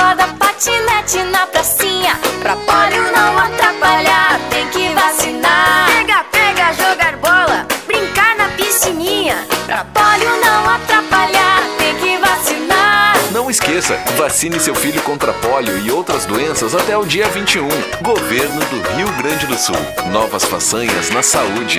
Corda, patinete na pracinha. Pra polio não atrapalhar, tem que vacinar. Pega, pega, jogar bola, brincar na piscininha. Pra polio não atrapalhar, tem que vacinar. Não esqueça, vacine seu filho contra polio e outras doenças até o dia 21. Governo do Rio Grande do Sul. Novas façanhas na saúde.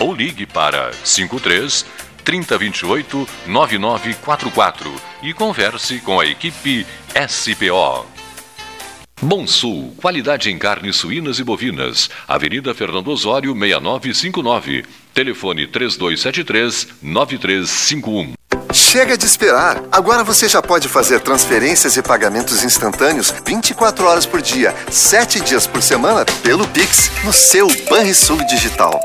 ou ligue para 53 3028 9944 e converse com a equipe SPO. Bom Sul, qualidade em carnes suínas e bovinas. Avenida Fernando Osório, 6959. Telefone 3273-9351. Chega de esperar! Agora você já pode fazer transferências e pagamentos instantâneos 24 horas por dia, 7 dias por semana, pelo Pix, no seu Banrisul Digital.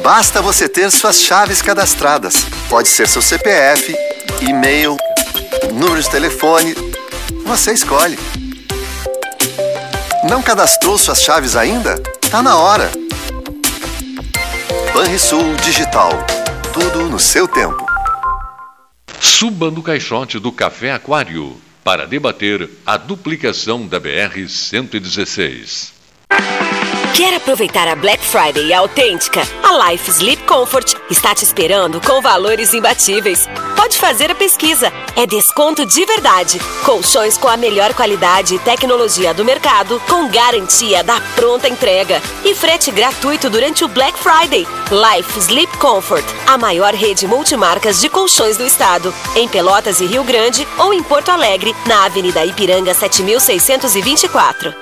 Basta você ter suas chaves cadastradas. Pode ser seu CPF, e-mail, número de telefone. Você escolhe. Não cadastrou suas chaves ainda? Tá na hora. Banrisul Digital. Tudo no seu tempo. Suba no caixote do Café Aquário para debater a duplicação da BR-116. Quer aproveitar a Black Friday autêntica? A Life Sleep Comfort está te esperando com valores imbatíveis. Pode fazer a pesquisa. É desconto de verdade. Colchões com a melhor qualidade e tecnologia do mercado, com garantia da pronta entrega. E frete gratuito durante o Black Friday. Life Sleep Comfort, a maior rede multimarcas de colchões do estado. Em Pelotas e Rio Grande ou em Porto Alegre, na Avenida Ipiranga 7624.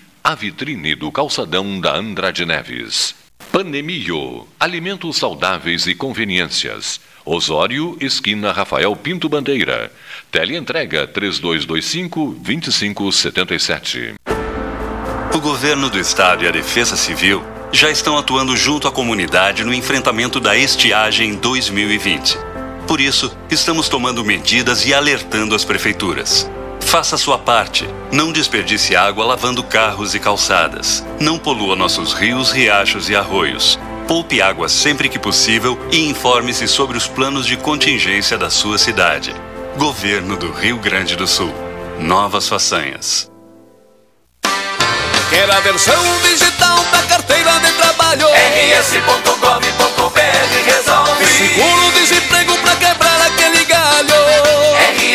a vitrine do calçadão da Andrade Neves. Panemio, alimentos saudáveis e conveniências. Osório, esquina Rafael Pinto Bandeira. Teleentrega 3225-2577. O governo do estado e a Defesa Civil já estão atuando junto à comunidade no enfrentamento da estiagem 2020. Por isso, estamos tomando medidas e alertando as prefeituras. Faça a sua parte. Não desperdice água lavando carros e calçadas. Não polua nossos rios, riachos e arroios. Poupe água sempre que possível e informe-se sobre os planos de contingência da sua cidade. Governo do Rio Grande do Sul. Novas façanhas. Quer a versão digital da carteira de trabalho? rs.gov.br resolve. Aquele galho.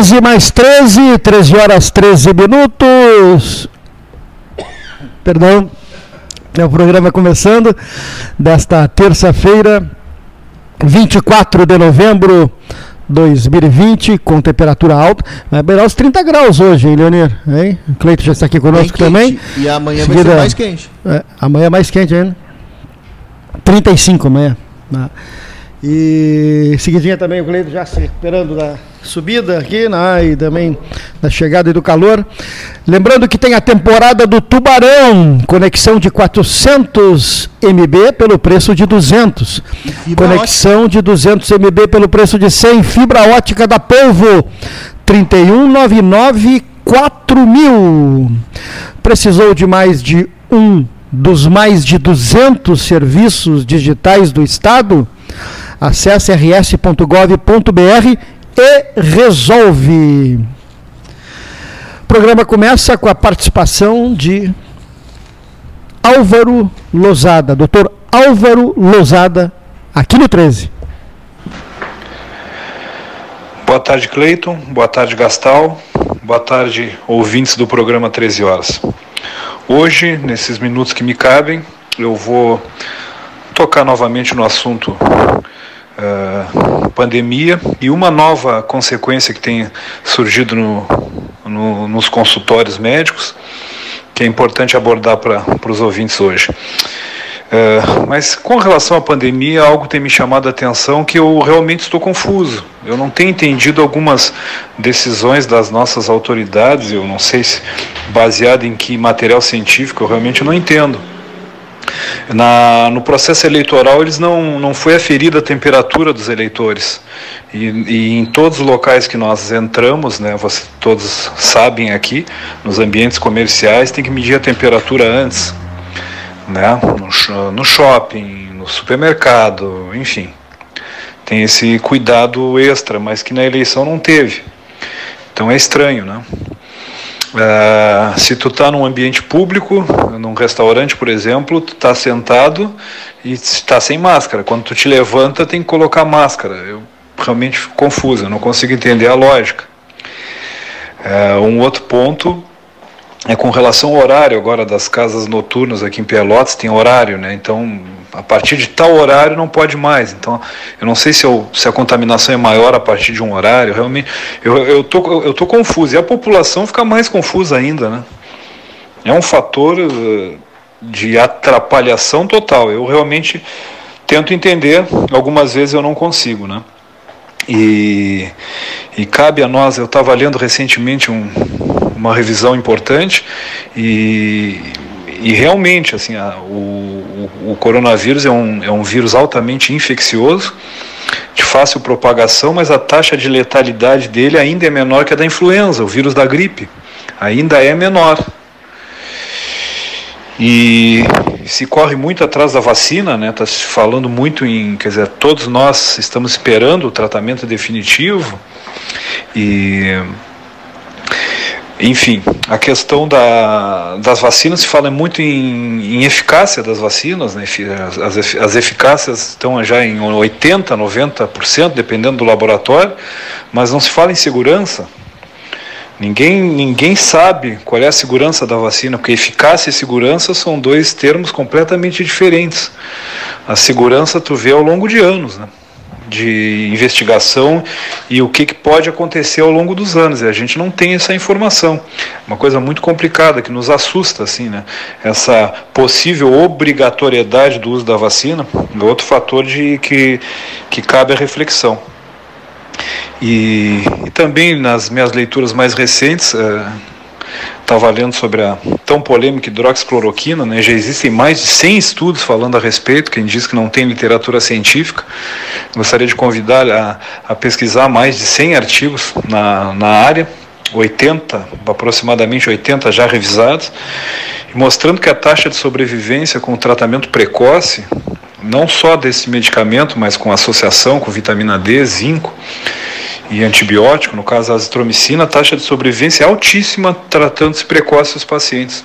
Treze mais 13, 13 horas 13 minutos. Perdão, é o programa começando desta terça-feira, 24 de novembro 2020, com temperatura alta. Vai beirar os 30 graus hoje, hein, Leonir? Hein? O Cleito já está aqui conosco também. E amanhã Seguida- vai ser mais quente. É, amanhã é mais quente ainda. 35 amanhã. né? E seguidinha também o Cleito já se recuperando da subida aqui né? e também da chegada do calor. Lembrando que tem a temporada do Tubarão, conexão de 400 MB pelo preço de 200. fibra Conexão de 200 MB pelo preço de 100. Fibra ótica da Polvo, 3199 4000. Precisou de mais de um dos mais de 200 serviços digitais do Estado? Acesse rs.gov.br e resolve. O programa começa com a participação de Álvaro Lozada, doutor Álvaro Lozada, aqui no 13. Boa tarde, Cleiton. Boa tarde, Gastal. Boa tarde, ouvintes do programa 13 Horas. Hoje, nesses minutos que me cabem, eu vou tocar novamente no assunto eh, pandemia e uma nova consequência que tem surgido no, no- nos consultórios médicos, que é importante abordar para os ouvintes hoje. É, mas com relação à pandemia, algo tem me chamado a atenção que eu realmente estou confuso. Eu não tenho entendido algumas decisões das nossas autoridades, eu não sei se baseado em que material científico, eu realmente não entendo. Na, no processo eleitoral, eles não, não foi aferida a temperatura dos eleitores. E, e em todos os locais que nós entramos, né, vocês todos sabem aqui, nos ambientes comerciais, tem que medir a temperatura antes né? no, no shopping, no supermercado, enfim. Tem esse cuidado extra, mas que na eleição não teve. Então é estranho, né? Ah, se tu está num ambiente público, num restaurante, por exemplo, tu está sentado e está sem máscara. Quando tu te levanta, tem que colocar máscara. Eu realmente fico confuso, eu não consigo entender a lógica. Ah, um outro ponto é com relação ao horário agora das casas noturnas aqui em Pelotas, tem horário, né? Então, a partir de tal horário não pode mais. Então, eu não sei se, eu- se a contaminação é maior a partir de um horário, realmente. Eu, eu, tô, eu tô confuso. E a população fica mais confusa ainda, né? É um fator eh, de atrapalhação total. Eu realmente tento entender, algumas vezes eu não consigo, né? E, e cabe a nós, eu estava lendo recentemente um, uma revisão importante e, e realmente assim, a, o coronavírus é um, é um vírus altamente infeccioso, de fácil propagação, mas a taxa de letalidade dele ainda é menor que a da influenza, o vírus da gripe, ainda é menor. E se corre muito atrás da vacina, né? Está se falando muito em, quer dizer, todos nós estamos esperando o tratamento definitivo e enfim, a questão da, das vacinas se fala muito em, em eficácia das vacinas, né? As, as eficácias estão já em 80%, 90%, dependendo do laboratório, mas não se fala em segurança. Ninguém, ninguém sabe qual é a segurança da vacina, porque eficácia e segurança são dois termos completamente diferentes. A segurança tu vê ao longo de anos, né? De investigação e o que, que pode acontecer ao longo dos anos. E a gente não tem essa informação. Uma coisa muito complicada que nos assusta, assim, né? Essa possível obrigatoriedade do uso da vacina é outro fator de que, que cabe a reflexão. E, e também nas minhas leituras mais recentes, estava é, lendo sobre a tão polêmica hidroxicloroquina, né? já existem mais de 100 estudos falando a respeito, quem diz que não tem literatura científica. Gostaria de convidar a, a pesquisar mais de 100 artigos na, na área, 80, aproximadamente 80 já revisados, mostrando que a taxa de sobrevivência com o tratamento precoce, não só desse medicamento, mas com associação com vitamina D, zinco, e antibiótico, no caso a azitromicina, a taxa de sobrevivência é altíssima tratando-se precoce os pacientes.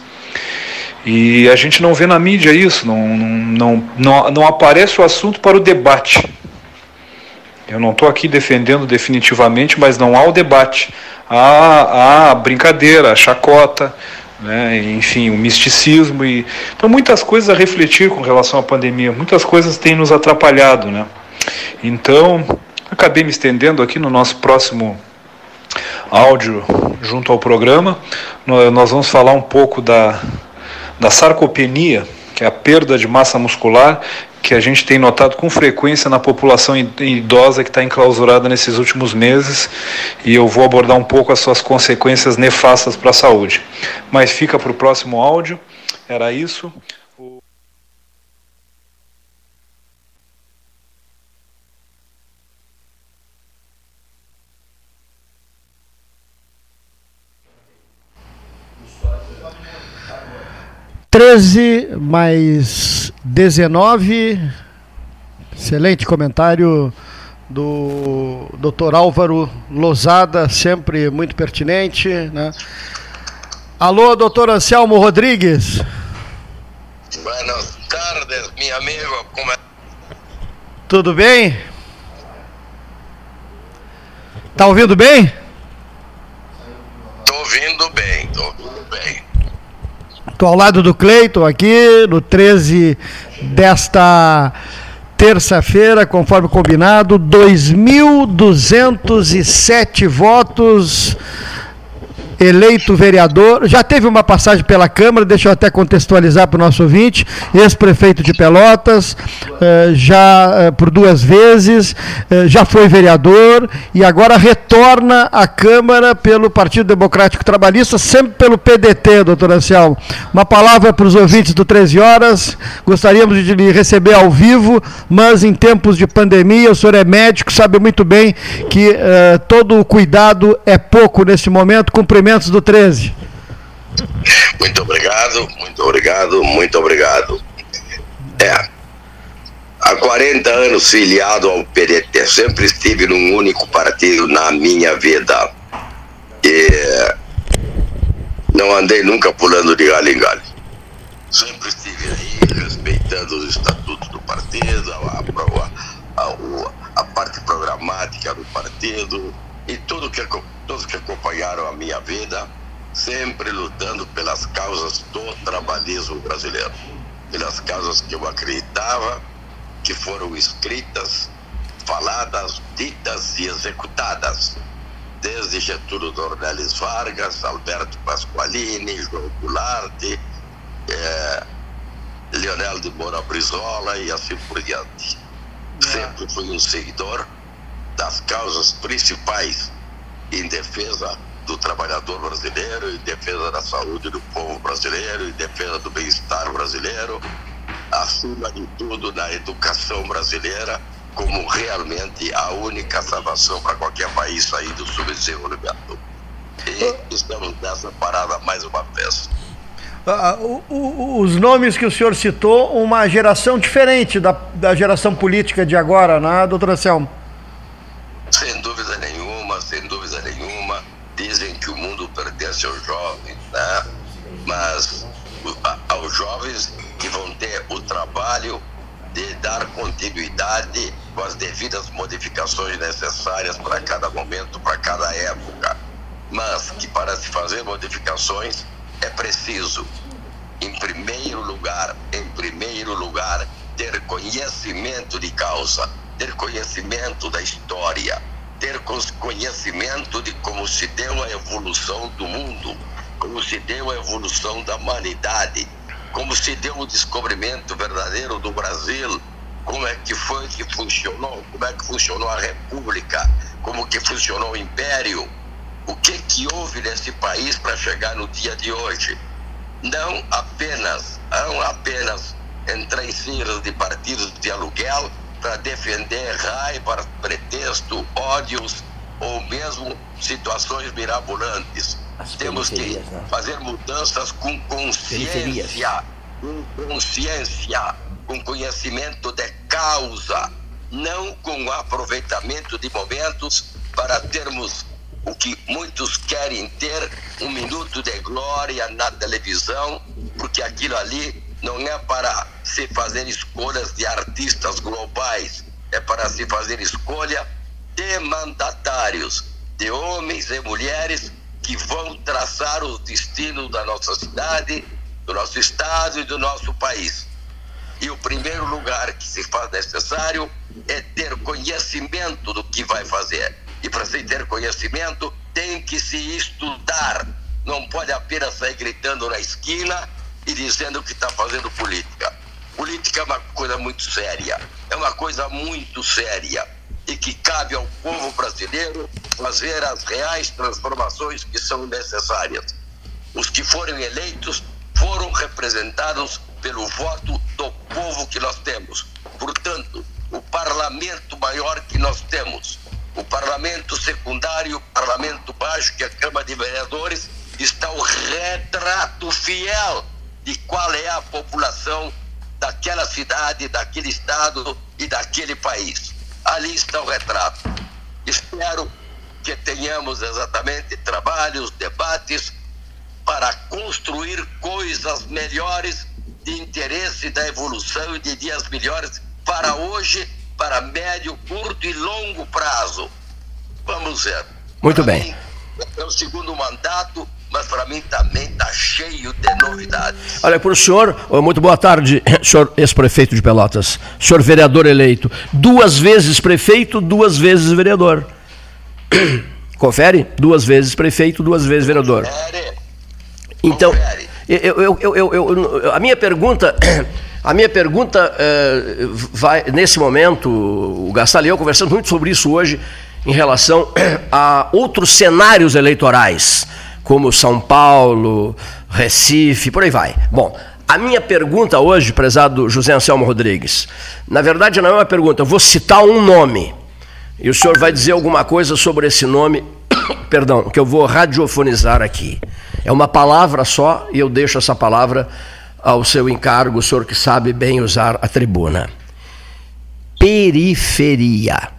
E a gente não vê na mídia isso, não, não, não, não aparece o assunto para o debate. Eu não estou aqui defendendo definitivamente, mas não há o debate. Há, a brincadeira, a chacota, né, enfim, o misticismo. E... Então, muitas coisas a refletir com relação à pandemia, muitas coisas têm nos atrapalhado. Né? Então, Acabei me estendendo aqui no nosso próximo áudio junto ao programa. Nós vamos falar um pouco da, da sarcopenia, que é a perda de massa muscular que a gente tem notado com frequência na população idosa que está enclausurada nesses últimos meses e eu vou abordar um pouco as suas consequências nefastas para a saúde. Mas fica para o próximo áudio. Era isso. 13 mais 19. Excelente comentário do Dr. Álvaro Lozada, sempre muito pertinente. Né? Alô, doutor Anselmo Rodrigues. Buenas tardes, meu amigo. Como é? Tudo bem? Tá ouvindo bem? Tô ouvindo bem, tô ouvindo bem. Estou ao lado do Cleiton aqui, no 13 desta terça-feira, conforme combinado, 2.207 votos eleito vereador, já teve uma passagem pela Câmara, deixa eu até contextualizar para o nosso ouvinte, ex-prefeito de Pelotas, eh, já eh, por duas vezes, eh, já foi vereador e agora retorna à Câmara pelo Partido Democrático Trabalhista, sempre pelo PDT, doutor Anselmo. Uma palavra para os ouvintes do 13 Horas, gostaríamos de lhe receber ao vivo, mas em tempos de pandemia, o senhor é médico, sabe muito bem que todo o cuidado é pouco nesse momento, cumprimento cumprimentos do 13. Muito obrigado, muito obrigado, muito obrigado. É. Há 40 anos filiado ao PDT, sempre estive num único partido na minha vida. E não andei nunca pulando de galho em galho. Sempre estive aí respeitando os estatutos do partido, a, a, a, a parte programática do partido e tudo que todos que acompanharam a minha vida, sempre lutando pelas causas do trabalhismo brasileiro, pelas causas que eu acreditava, que foram escritas, faladas, ditas e executadas, desde Getúlio Dornelles Vargas, Alberto Pasqualini, João Goulart, é, Leonel de Moura Brizola e assim por diante. Sempre fui um seguidor das causas principais em defesa do trabalhador brasileiro, em defesa da saúde do povo brasileiro, em defesa do bem-estar brasileiro, acima de tudo na educação brasileira, como realmente a única salvação para qualquer país sair do subdesenvolvimento. E estamos nessa parada mais uma vez. Uh, uh, os nomes que o senhor citou, uma geração diferente da, da geração política de agora, né, doutor Anselmo? Aos jovens, né? Mas aos jovens que vão ter o trabalho de dar continuidade com as devidas modificações necessárias para cada momento, para cada época. mas que para se fazer modificações é preciso, em primeiro lugar, em primeiro lugar, ter conhecimento de causa, ter conhecimento da história, ter conhecimento de como se deu a evolução do mundo, como se deu a evolução da humanidade, como se deu o descobrimento verdadeiro do Brasil, como é que foi que funcionou, como é que funcionou a República, como que funcionou o Império, o que que houve nesse país para chegar no dia de hoje. Não apenas, não apenas em siglas de partidos de aluguel para defender raiva, pretexto, ódios ou mesmo situações mirabolantes. Temos que né? fazer mudanças com consciência, com consciência, com conhecimento de causa, não com aproveitamento de momentos para termos o que muitos querem ter, um minuto de glória na televisão, porque aquilo ali não é para se fazer escolhas de artistas globais, é para se fazer escolha de mandatários, de homens e mulheres que vão traçar os destinos da nossa cidade, do nosso estado e do nosso país. E o primeiro lugar que se faz necessário é ter conhecimento do que vai fazer. E para se ter conhecimento, tem que se estudar. Não pode apenas sair gritando na esquina e dizendo que está fazendo política. Política é uma coisa muito séria, é uma coisa muito séria e que cabe ao povo brasileiro fazer as reais transformações que são necessárias. Os que forem eleitos foram representados pelo voto do povo que nós temos. Portanto, o parlamento maior que nós temos, o parlamento secundário, o parlamento baixo, que é a Câmara de Vereadores, está o retrato fiel de qual é a população daquela cidade, daquele estado e daquele país. Ali está o retrato. Espero que tenhamos exatamente trabalhos, debates para construir coisas melhores de interesse da evolução e de dias melhores para hoje, para médio, curto e longo prazo. Vamos ver. Muito para bem. Mim, é o segundo mandato mas para mim também está cheio de novidades. Olha, para o senhor, muito boa tarde, senhor ex-prefeito de Pelotas, senhor vereador eleito, duas vezes prefeito, duas vezes vereador. Confere? Duas vezes prefeito, duas vezes vereador. Confere. Então, eu, eu, eu, eu, a minha pergunta. A minha pergunta uh, vai, nesse momento, o Gastal e eu conversamos muito sobre isso hoje, em relação a outros cenários eleitorais como São Paulo, Recife, por aí vai. Bom, a minha pergunta hoje, prezado José Anselmo Rodrigues, na verdade não é uma pergunta, eu vou citar um nome. E o senhor vai dizer alguma coisa sobre esse nome, perdão, que eu vou radiofonizar aqui. É uma palavra só e eu deixo essa palavra ao seu encargo, o senhor que sabe bem usar a tribuna. Periferia.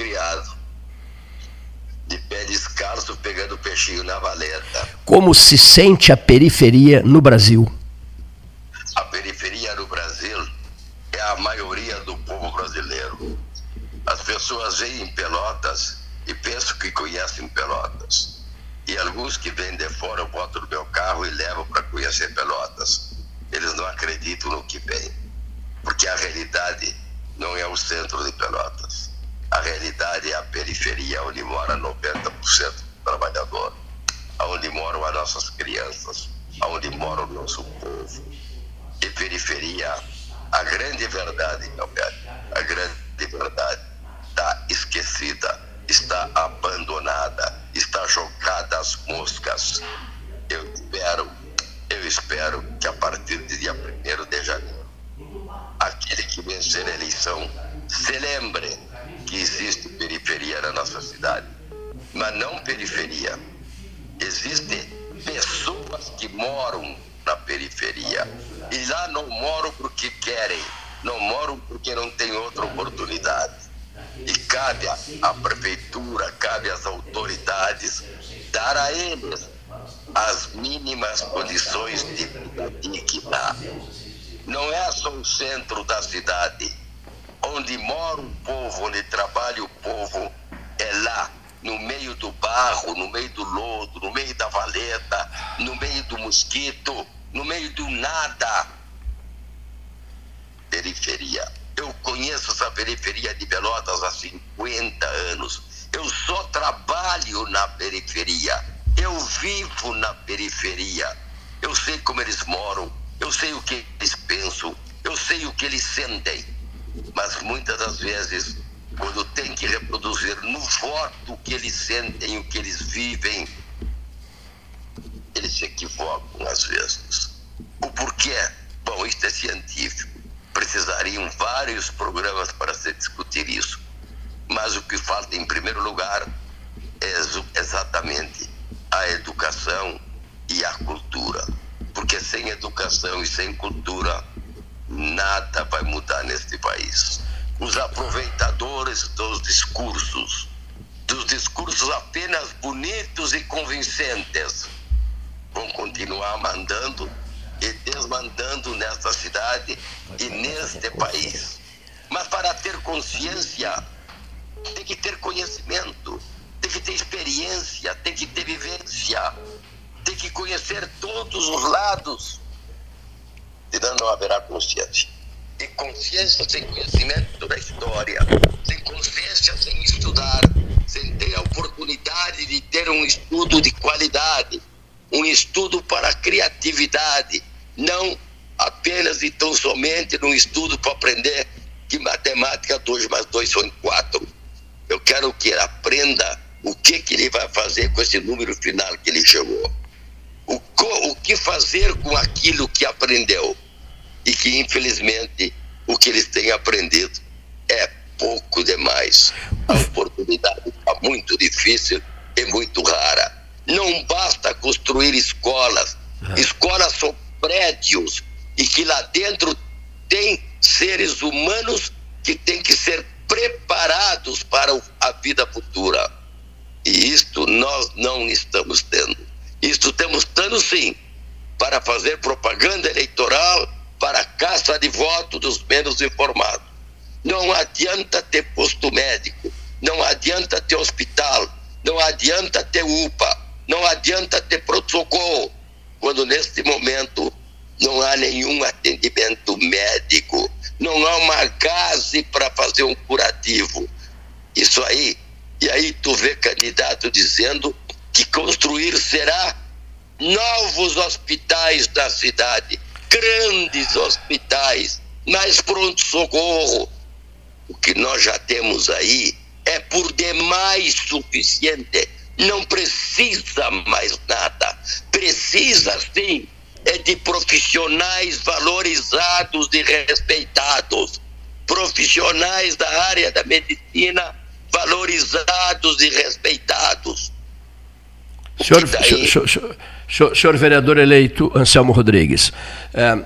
Criado. De pé descalço, pegando peixinho na valeta. Como se sente a periferia no Brasil? A periferia no Brasil é a maioria do povo brasileiro. As pessoas veem Pelotas e pensam que conhecem Pelotas. E alguns que vêm de fora botam no meu carro e levam para conhecer Pelotas. Eles não acreditam no que vem, porque a realidade não é o centro de Pelotas. A realidade é a periferia, onde mora 90% do trabalhador, onde moram as nossas crianças, onde mora o nosso povo. E periferia, a grande verdade, velho, a grande verdade está esquecida, está abandonada, está jogada às moscas. Eu espero, eu espero que a partir do dia 1 de janeiro, aquele que vencer a eleição se lembre que existe periferia na nossa cidade, mas não periferia. Existem pessoas que moram na periferia e lá não moram porque querem, não moram porque não têm outra oportunidade. E cabe à prefeitura, cabe às autoridades dar a eles as mínimas condições de vida digna. Não é só o centro da cidade Onde mora o povo, onde trabalha o povo, é lá, no meio do barro, no meio do lodo, no meio da valeta, no meio do mosquito, no meio do nada. Periferia. Eu conheço essa periferia de Pelotas há 50 anos. Eu só trabalho na periferia. Eu vivo na periferia. Eu sei como eles moram. Eu sei o que eles pensam. Eu sei o que eles sentem. Mas muitas das vezes, quando tem que reproduzir no voto o que eles sentem, o que eles vivem, eles se equivocam às vezes. O porquê? Bom, isso é científico. Precisariam vários programas para se discutir isso. Mas o que falta, em primeiro lugar, é exatamente a educação e a cultura. Porque sem educação e sem cultura, nada vai mudar neste país. Os aproveitadores dos discursos, dos discursos apenas bonitos e convincentes, vão continuar mandando e desmandando nesta cidade e neste país. Mas para ter consciência, tem que ter conhecimento, tem que ter experiência, tem que ter vivência, tem que conhecer todos os lados, senão não haverá consciência. E consciência sem conhecimento da história, sem consciência sem estudar, sem ter a oportunidade de ter um estudo de qualidade, um estudo para a criatividade, não apenas e tão somente num estudo para aprender que matemática 2 mais 2 são 4. Eu quero que ele aprenda o que, que ele vai fazer com esse número final que ele chegou. O, o que fazer com aquilo que aprendeu. E que, infelizmente, o que eles têm aprendido é pouco demais. A oportunidade está muito difícil e muito rara. Não basta construir escolas. Escolas são prédios e que lá dentro tem seres humanos que têm que ser preparados para a vida futura. E isto nós não estamos tendo. Isto temos tendo sim para fazer propaganda eleitoral para a caça de voto dos menos informados. Não adianta ter posto médico, não adianta ter hospital, não adianta ter UPA, não adianta ter pronto-socorro, quando neste momento não há nenhum atendimento médico, não há uma gase para fazer um curativo. Isso aí, e aí tu vê candidato dizendo que construir será novos hospitais da cidade, grandes hospitais, mais pronto-socorro. O que nós já temos aí é por demais suficiente. Não precisa mais nada. Precisa sim é de profissionais valorizados e respeitados, profissionais da área da medicina valorizados e respeitados. Senhor, daí... senhor, senhor, senhor, vereador eleito Anselmo Rodrigues, é,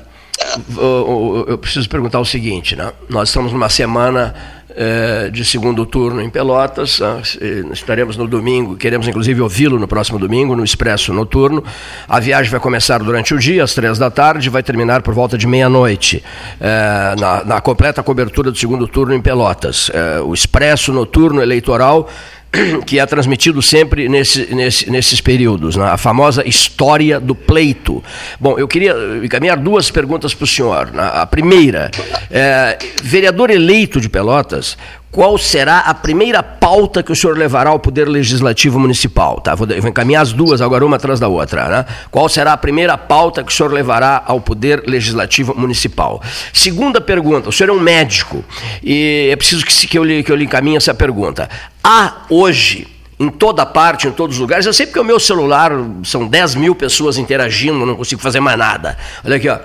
eu, eu, preciso perguntar o seguinte, né? nós estamos numa semana é, de segundo turno em Pelotas. Né? Estaremos no domingo, queremos inclusive ouvi-lo no próximo domingo, no Expresso Noturno. A viagem vai começar durante o dia, às três da tarde, vai terminar por volta de meia-noite, é, na, na, completa cobertura do segundo turno em Pelotas. É, o Expresso Noturno Eleitoral que é transmitido sempre nesse, nesse, nesses períodos, né? a famosa história do pleito. Bom, eu queria encaminhar duas perguntas para o senhor. Né? A primeira, é, vereador eleito de Pelotas, qual será a primeira pauta que o senhor levará ao Poder Legislativo Municipal? Tá? Vou, vou encaminhar as duas agora, uma atrás da outra. Né? Qual será a primeira pauta que o senhor levará ao Poder Legislativo Municipal? Segunda pergunta, o senhor é um médico e é preciso que, que, eu, lhe, que eu lhe encaminhe essa pergunta. Há hoje em toda parte, em todos os lugares. Eu sei porque o meu celular são 10 mil pessoas interagindo, não consigo fazer mais nada. Olha aqui, ó.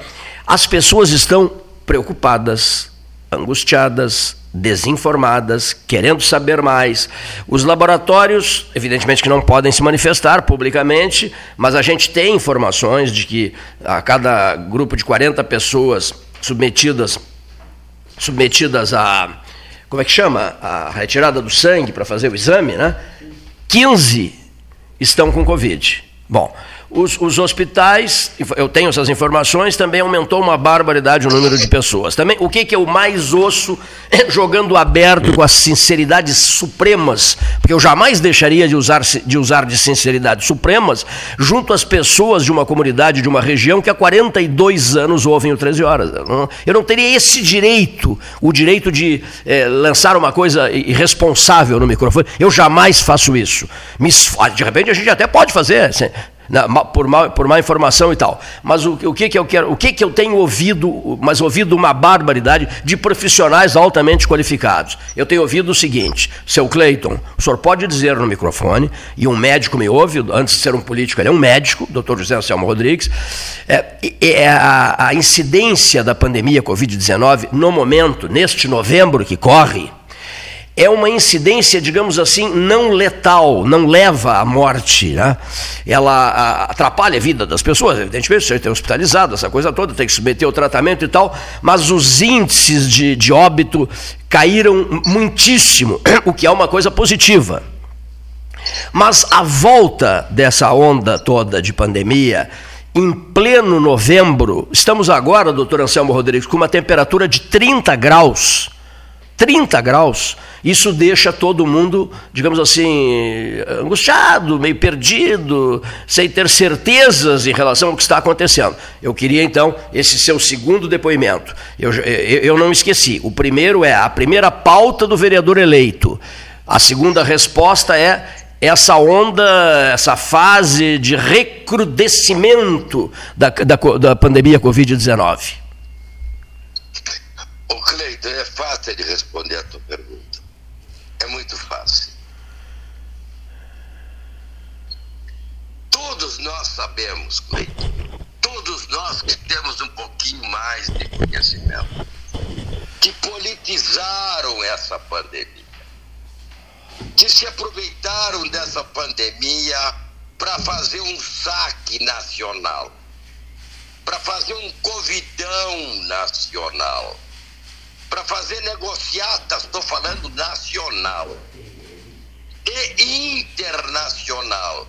As pessoas estão preocupadas, angustiadas, desinformadas, querendo saber mais. Os laboratórios, evidentemente que não podem se manifestar publicamente, mas a gente tem informações de que a cada grupo de 40 pessoas submetidas submetidas a como é que chama? A retirada do sangue para fazer o exame, né? 15 estão com Covid. Bom, os, os, hospitais, eu tenho essas informações, também aumentou uma barbaridade o número de pessoas. Também, o que, que eu mais ouço jogando aberto com as sinceridades supremas, porque eu jamais deixaria de usar, de usar de sinceridades supremas junto às pessoas de uma comunidade, de uma região que há 42 anos ouvem o 13 Horas. Eu não teria esse direito, o direito de é, lançar uma coisa irresponsável no microfone. Eu jamais faço isso. Me, de repente a gente até pode fazer. Assim, na, por, má, por má informação e tal. Mas o, o, que, que eu quero, o que, que eu tenho ouvido, mas ouvido uma barbaridade de profissionais altamente qualificados. Eu tenho ouvido o seguinte, seu Cleiton, o senhor pode dizer no microfone, e um médico me ouve, antes de ser um político, ele é um médico, doutor José Anselmo Rodrigues, é, é a, a incidência da pandemia Covid-19 no momento, neste novembro que corre, é uma incidência, digamos assim, não letal, não leva à morte. Né? Ela atrapalha a vida das pessoas, evidentemente, você tem hospitalizado, essa coisa toda, tem que submeter ao tratamento e tal, mas os índices de, de óbito caíram muitíssimo, o que é uma coisa positiva. Mas a volta dessa onda toda de pandemia, em pleno novembro, estamos agora, doutor Anselmo Rodrigues, com uma temperatura de 30 graus 30 graus, isso deixa todo mundo, digamos assim, angustiado, meio perdido, sem ter certezas em relação ao que está acontecendo. Eu queria então esse seu segundo depoimento. Eu, eu, eu não esqueci. O primeiro é a primeira pauta do vereador eleito. A segunda resposta é essa onda, essa fase de recrudescimento da, da, da pandemia Covid-19. Ô Cleiton, é fácil de responder a tua pergunta. É muito fácil. Todos nós sabemos, Cleiton, todos nós que temos um pouquinho mais de conhecimento, que politizaram essa pandemia, que se aproveitaram dessa pandemia para fazer um saque nacional, para fazer um covidão nacional para fazer negociatas, estou falando nacional e internacional.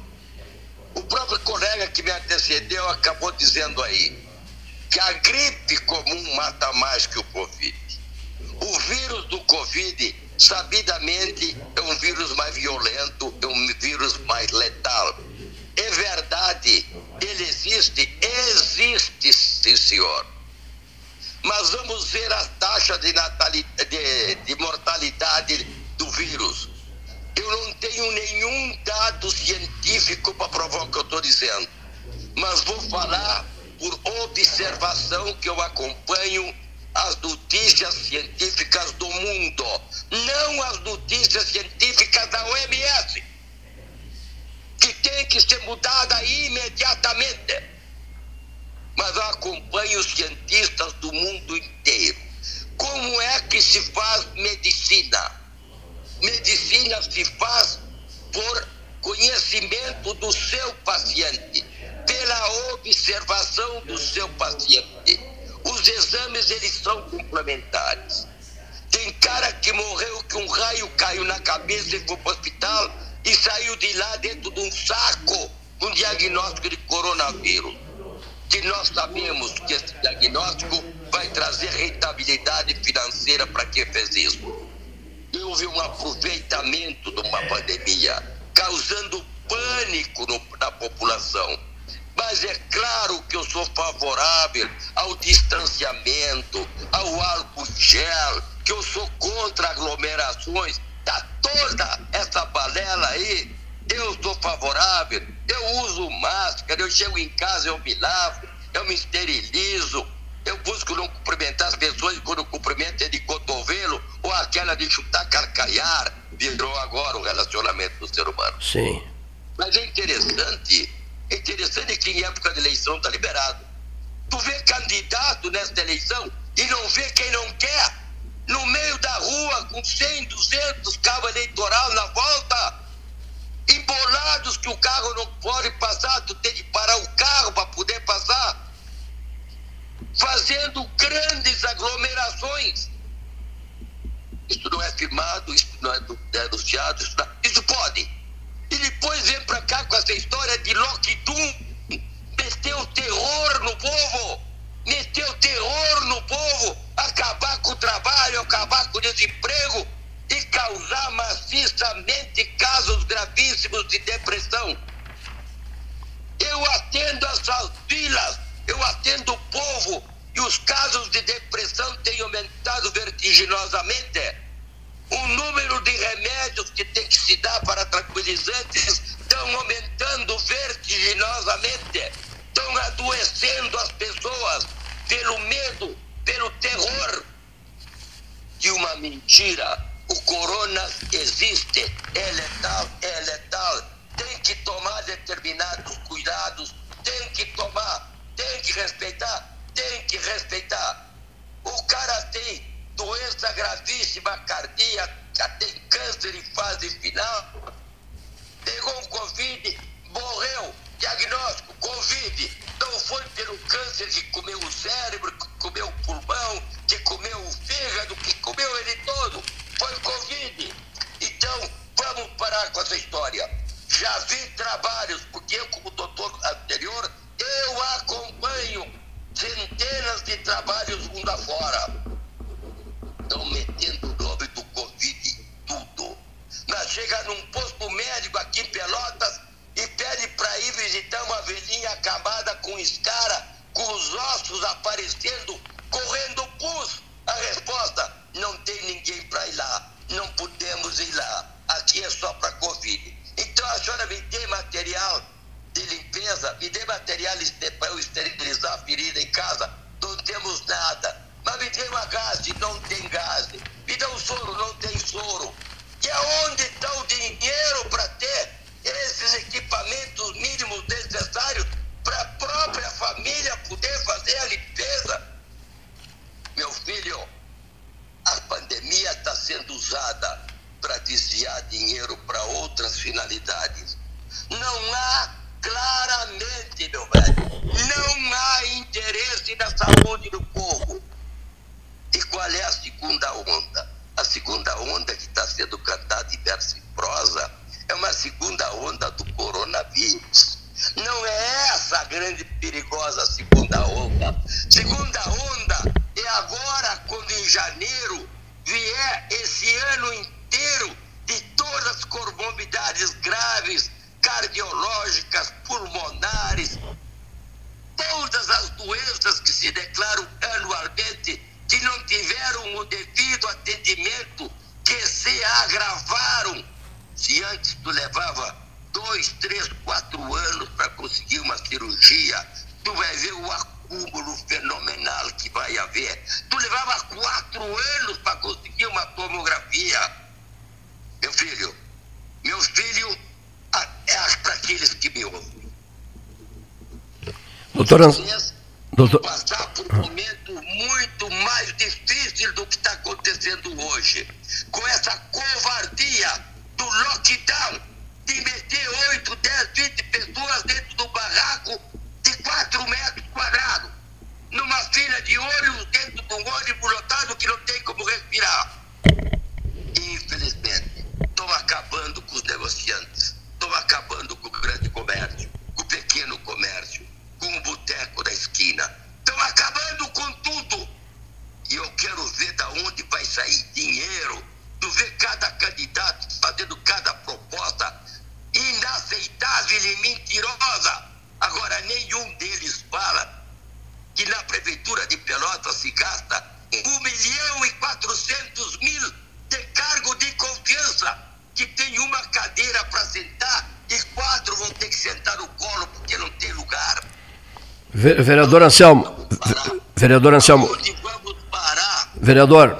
O próprio colega que me antecedeu acabou dizendo aí que a gripe comum mata mais que o Covid. O vírus do Covid, sabidamente, é um vírus mais violento, existe, Doutora, vereador Anselmo, ve- vereador Anselmo, vereador,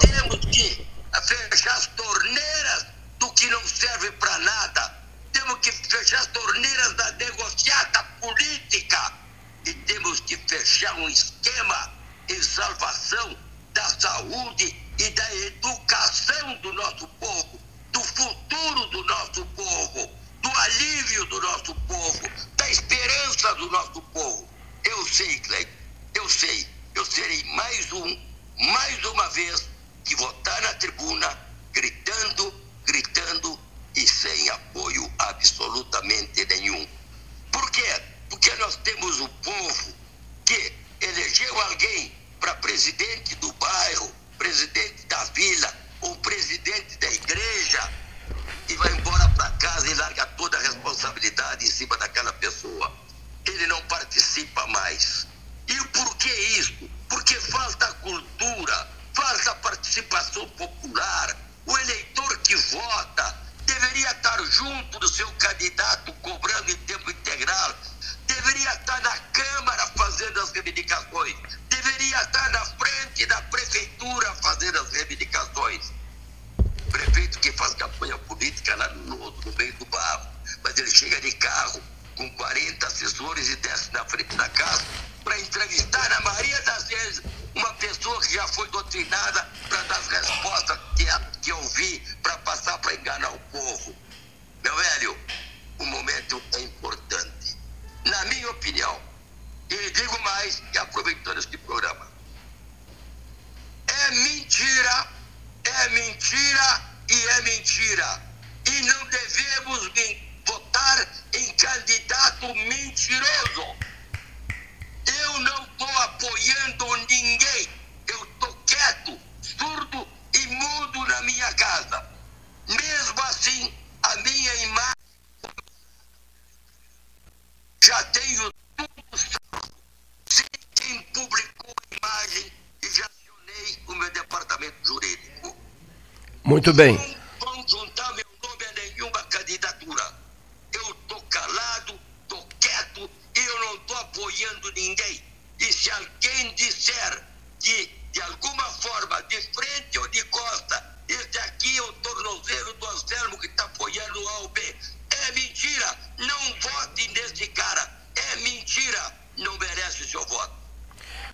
apoiando ninguém. E se alguém disser que, de alguma forma, de frente ou de costa, esse aqui é o tornozeiro do Anselmo que está apoiando o A ou B, é mentira. Não vote nesse cara. É mentira. Não merece o seu voto.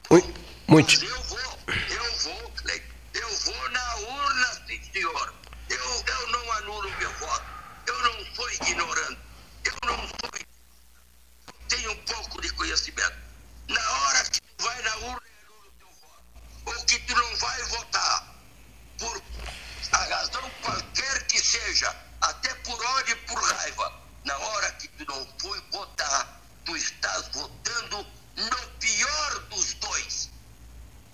Muito. Mas eu vou, eu vou, Cleiton. Eu vou na urna, sim, senhor. Eu, eu não anulo meu voto. Eu não sou ignorante. Eu não sou Tenho um pouco de conhecimento. Na hora que tu vai na urna anula o teu voto, ou que tu não vai votar, por a razão qualquer que seja, até por ódio e por raiva, na hora que tu não foi votar, tu estás votando no pior dos dois.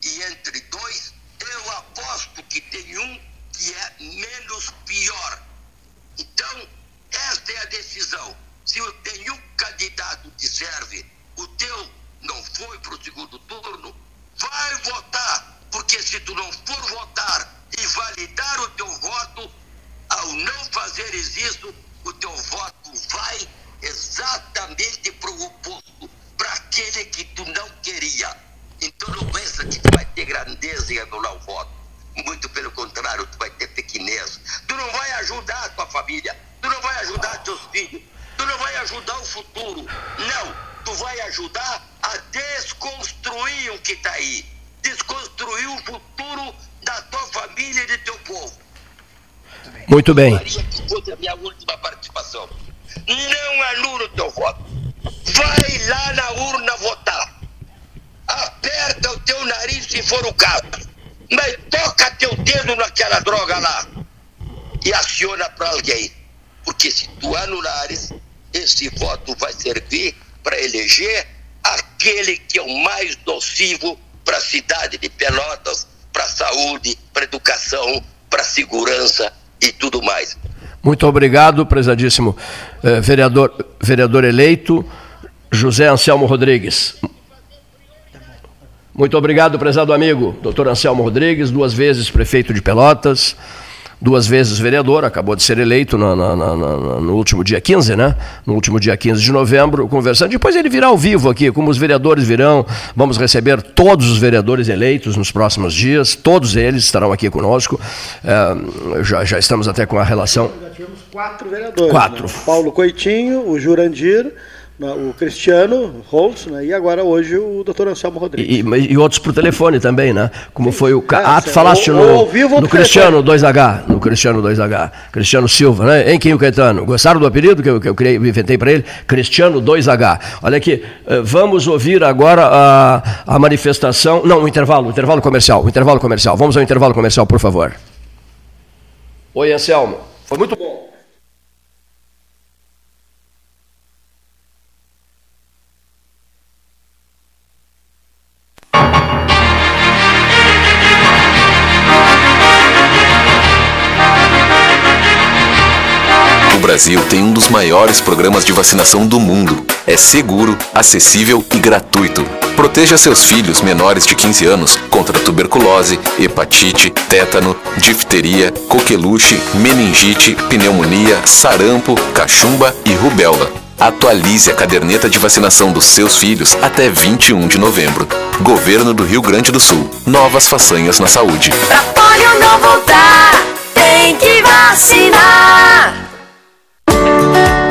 E entre dois, eu aposto que tem um que é menos pior. Então, esta é a decisão. Se tem um candidato que serve, o teu não foi para o segundo turno, vai votar. Porque se tu não for votar e validar o teu voto, ao não fazeres isso, o teu voto vai exatamente para o oposto, para aquele que tu não queria. Então não pensa que tu vai ter grandeza em anular o voto. Muito pelo contrário, tu vai ter pequenez. Tu não vai ajudar a tua família, tu não vai ajudar teus filhos, tu não vai ajudar o futuro. Não, tu vai ajudar a desconstruir o que está aí. Desconstruir o futuro da tua família e do teu povo. Muito bem. Fosse a minha última participação. Não anula o teu voto. Vai lá na urna votar. Aperta o teu nariz se for o caso. Mas toca teu dedo naquela droga lá. E aciona para alguém. Porque se tu anulares, esse voto vai servir para eleger aquele que é o mais nocivo para a cidade de Pelotas, para a saúde, para a educação, para a segurança e tudo mais. Muito obrigado, prezadíssimo eh, vereador, vereador eleito José Anselmo Rodrigues. Muito obrigado, prezado amigo, doutor Anselmo Rodrigues, duas vezes prefeito de Pelotas, duas vezes vereador, acabou de ser eleito no, no, último dia 15, né? No último dia 15 de novembro, conversando. Depois ele virá ao vivo aqui, como os vereadores virão. Vamos receber todos os vereadores eleitos nos próximos dias, todos eles estarão aqui conosco. É, já, já estamos até com a relação. Já tivemos quatro vereadores. Quatro. Né? Paulo Coitinho, o Jurandir o Cristiano Holtz, né? e agora hoje o doutor Anselmo Rodrigues. E, e, outros por telefone também, né? Como foi o. É, ah, tu falaste no, no Cristiano 2H. No Cristiano 2H. Cristiano Silva, né? Em Quinho Caetano. Gostaram do apelido que eu, que eu criei, inventei para ele? Cristiano 2H. Olha aqui, eh, vamos ouvir agora a, a manifestação. Não, o intervalo, o intervalo comercial. O intervalo comercial. Vamos ao intervalo comercial, por favor. Oi, Anselmo. Foi muito bom. Maiores programas de vacinação do mundo. É seguro, acessível e gratuito. Proteja seus filhos menores de 15 anos contra tuberculose, hepatite, tétano, difteria, coqueluche, meningite, pneumonia, sarampo, cachumba e rubéola. Atualize a caderneta de vacinação dos seus filhos até 21 de novembro. Governo do Rio Grande do Sul. Novas façanhas na saúde. Pra polio não voltar, tem que vacinar.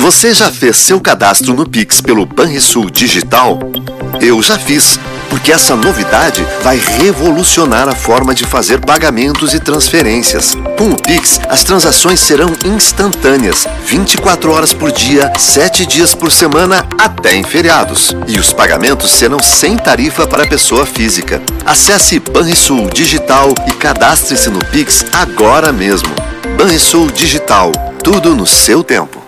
Você já fez seu cadastro no Pix pelo Banrisul Digital? Eu já fiz, porque essa novidade vai revolucionar a forma de fazer pagamentos e transferências. Com o Pix, as transações serão instantâneas, 24 horas por dia, 7 dias por semana, até em feriados. E os pagamentos serão sem tarifa para pessoa física. Acesse Banrisul Digital e cadastre-se no Pix agora mesmo. Banrisul Digital, tudo no seu tempo.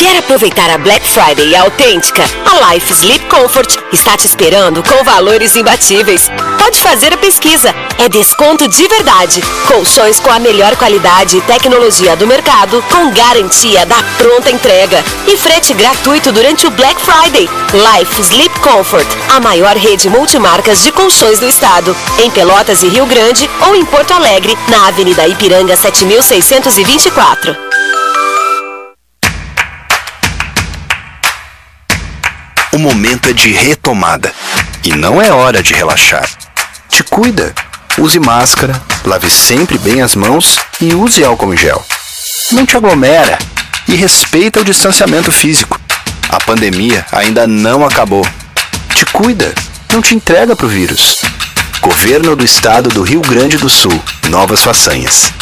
Quer aproveitar a Black Friday autêntica? A Life Sleep Comfort está te esperando com valores imbatíveis. Pode fazer a pesquisa. É desconto de verdade. Colchões com a melhor qualidade e tecnologia do mercado, com garantia da pronta entrega. E frete gratuito durante o Black Friday. Life Sleep Comfort, a maior rede multimarcas de colchões do estado. Em Pelotas e Rio Grande ou em Porto Alegre, na Avenida Ipiranga 7624. O momento é de retomada. E não é hora de relaxar. Te cuida. Use máscara, lave sempre bem as mãos e use álcool em gel. Não te aglomera e respeita o distanciamento físico. A pandemia ainda não acabou. Te cuida. Não te entrega pro vírus. Governo do Estado do Rio Grande do Sul. Novas façanhas.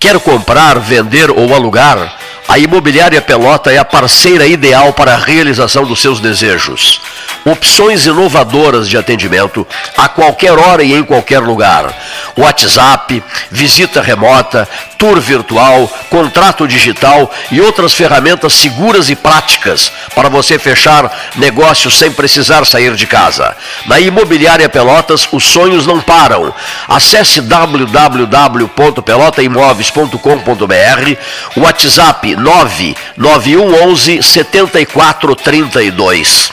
Quer comprar, vender ou alugar? A Imobiliária Pelota é a parceira ideal para a realização dos seus desejos. Opções inovadoras de atendimento a qualquer hora e em qualquer lugar. WhatsApp, visita remota, tour virtual, contrato digital e outras ferramentas seguras e práticas para você fechar negócios sem precisar sair de casa. Na Imobiliária Pelotas, os sonhos não param. Acesse www.pelotaimoveis.com.br, WhatsApp 99111 7432.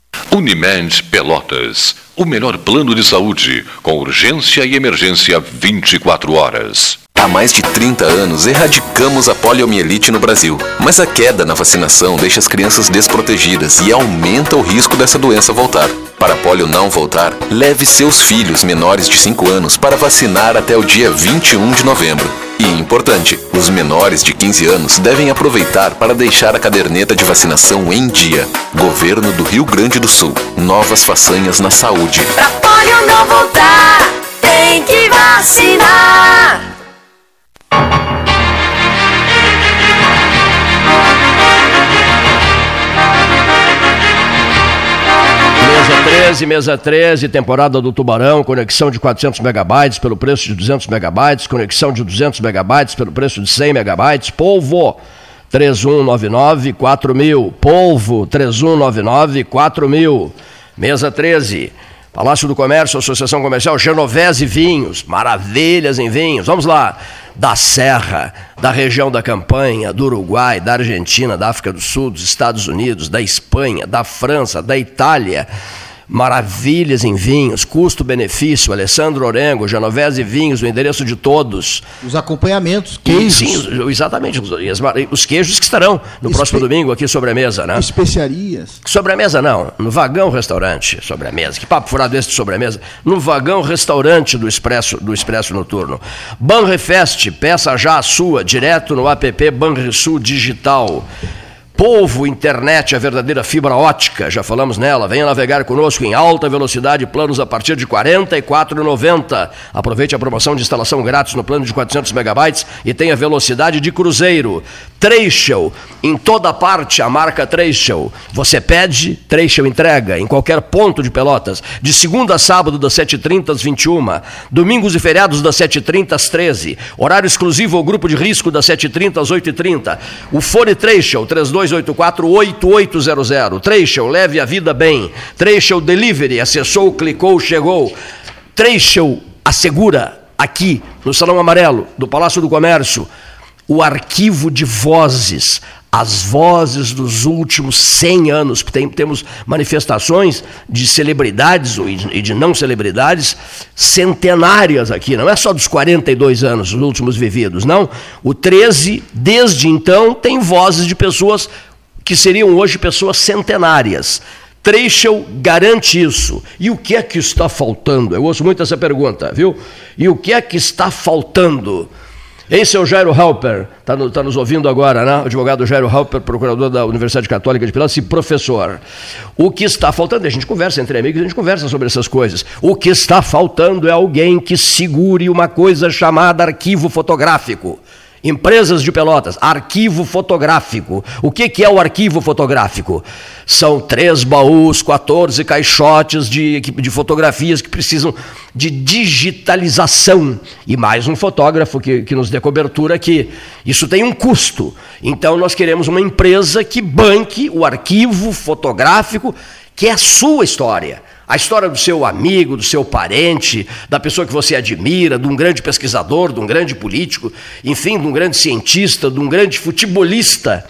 Unimed Pelotas. O melhor plano de saúde, com urgência e emergência 24 horas. Há mais de 30 anos erradicamos a poliomielite no Brasil, mas a queda na vacinação deixa as crianças desprotegidas e aumenta o risco dessa doença voltar. Para a polio não voltar, leve seus filhos menores de 5 anos para vacinar até o dia 21 de novembro. E importante, os menores de 15 anos devem aproveitar para deixar a caderneta de vacinação em dia. Governo do Rio Grande do Sul. Novas façanhas na saúde. Pra polio não voltar, tem que vacinar. Mesa 13, mesa 13, temporada do Tubarão, conexão de 400 megabytes pelo preço de 200 megabytes, conexão de 200 megabytes pelo preço de 100 megabytes, polvo 3199 4000, polvo 3199 4000, mesa 13. Palácio do Comércio, Associação Comercial Genovese Vinhos, maravilhas em vinhos. Vamos lá. Da Serra, da região da Campanha, do Uruguai, da Argentina, da África do Sul, dos Estados Unidos, da Espanha, da França, da Itália. Maravilhas em vinhos, custo-benefício, Alessandro Orengo, Genovese Vinhos, o endereço de todos. Os acompanhamentos, queijos. Sim, exatamente. Os, os queijos que estarão no Espe próximo domingo aqui sobre a mesa, né? Especiarias. Sobre a mesa não, no vagão restaurante sobre a mesa. Que papo furado esse de sobre a mesa? No vagão restaurante do Expresso, do Expresso Noturno. Banrefest, peça já a sua, direto no app Banrisul Digital. Polvo Internet, a verdadeira fibra ótica, já falamos nela. Venha navegar conosco em alta velocidade, planos a partir de R$ 44,90. Aproveite a promoção de instalação grátis no plano de 400 megabytes e tenha velocidade de cruzeiro. Treishel, em toda parte a marca Treishel. Você pede, Treishel entrega em qualquer ponto de Pelotas, de segunda a sábado das 7h30 às 21 domingos e feriados das 7h30 às 13 horário exclusivo ao grupo de risco das 7h30 às 8h30. O fone Treishel, 3284-8800. Treishel, leve a vida bem. Treishel Delivery, acessou, clicou, chegou. Treishel assegura aqui no Salão Amarelo do Palácio do Comércio o arquivo de vozes, as vozes dos últimos 100 anos. Tem, temos manifestações de celebridades e de não celebridades centenárias aqui, não é só dos 42 anos, os últimos vividos, não. O 13, desde então, tem vozes de pessoas que seriam hoje pessoas centenárias. Treichel garante isso. E o que é que está faltando? Eu ouço muito essa pergunta, viu? E o que é que está faltando? Hein, seu Jairo Halper, está no, tá nos ouvindo agora, né? O advogado Jairo Halper, procurador da Universidade Católica de Pilatos e professor. O que está faltando, a gente conversa entre amigos, a gente conversa sobre essas coisas. O que está faltando é alguém que segure uma coisa chamada arquivo fotográfico. Empresas de Pelotas, arquivo fotográfico. O que, que é o arquivo fotográfico? São três baús, 14 caixotes de, de fotografias que precisam de digitalização. E mais um fotógrafo que, que nos dê cobertura aqui. Isso tem um custo. Então nós queremos uma empresa que banque o arquivo fotográfico, que é a sua história a história do seu amigo, do seu parente, da pessoa que você admira, de um grande pesquisador, de um grande político, enfim, de um grande cientista, de um grande futebolista,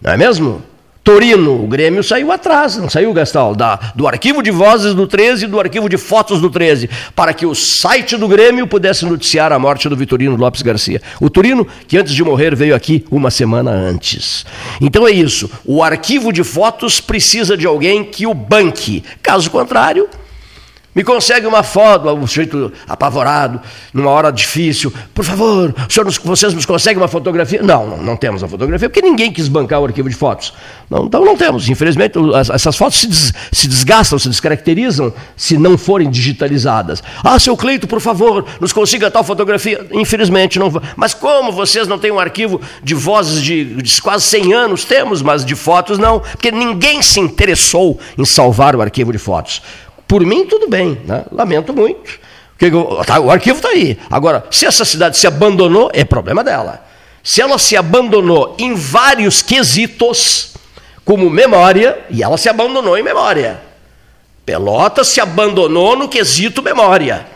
não é mesmo? Torino, o Grêmio saiu atrás, não saiu, Gastal, da, do arquivo de vozes do 13 e do arquivo de fotos do 13, para que o site do Grêmio pudesse noticiar a morte do Vitorino Lopes Garcia. O Torino, que antes de morrer veio aqui uma semana antes. Então é isso, o arquivo de fotos precisa de alguém que o banque. Caso contrário, me consegue uma foto, o sujeito apavorado, numa hora difícil. Por favor, senhor, vocês nos conseguem uma fotografia? Não, não, não, temos a fotografia, porque ninguém quis bancar o arquivo de fotos. Não, então não temos. Infelizmente, essas fotos se, des, se desgastam, se descaracterizam se não forem digitalizadas. Ah, seu Cleito, por favor, nos consiga tal fotografia. Infelizmente, não. Mas como vocês não têm um arquivo de vozes de, de quase 100 anos? Temos, mas de fotos não, porque ninguém se interessou em salvar o arquivo de fotos. Por mim, tudo bem, né? lamento muito. Tá, o arquivo está aí. Agora, se essa cidade se abandonou, é problema dela. Se ela se abandonou em vários quesitos, como memória, e ela se abandonou em memória. Pelotas se abandonou no quesito memória.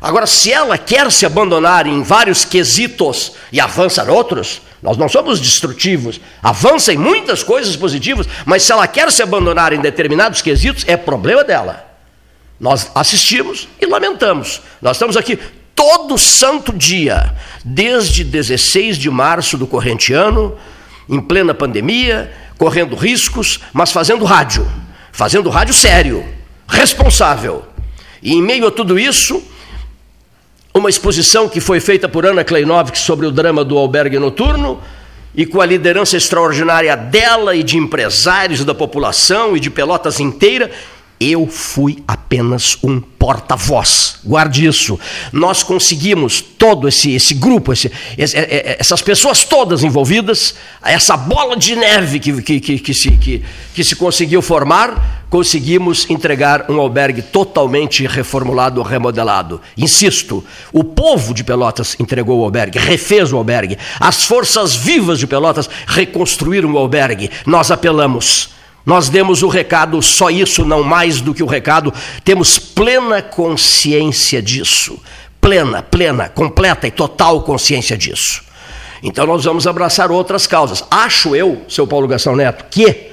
Agora, se ela quer se abandonar em vários quesitos e avança em outros, nós não somos destrutivos, avança em muitas coisas positivas, mas se ela quer se abandonar em determinados quesitos, é problema dela. Nós assistimos e lamentamos. Nós estamos aqui todo santo dia, desde 16 de março do corrente ano, em plena pandemia, correndo riscos, mas fazendo rádio, fazendo rádio sério, responsável. E em meio a tudo isso, uma exposição que foi feita por Ana Kleinovski sobre o drama do albergue noturno, e com a liderança extraordinária dela e de empresários da população e de Pelotas inteira, eu fui apenas um porta-voz. Guarde isso. Nós conseguimos todo esse, esse grupo, esse, esse, é, é, essas pessoas todas envolvidas, essa bola de neve que, que, que, que, se, que, que se conseguiu formar, conseguimos entregar um albergue totalmente reformulado, remodelado. Insisto, o povo de Pelotas entregou o albergue, refez o albergue. As forças vivas de Pelotas reconstruíram o albergue. Nós apelamos nós demos o recado, só isso, não mais do que o recado, temos plena consciência disso. Plena, plena, completa e total consciência disso. Então nós vamos abraçar outras causas. Acho eu, seu Paulo Gastão Neto, que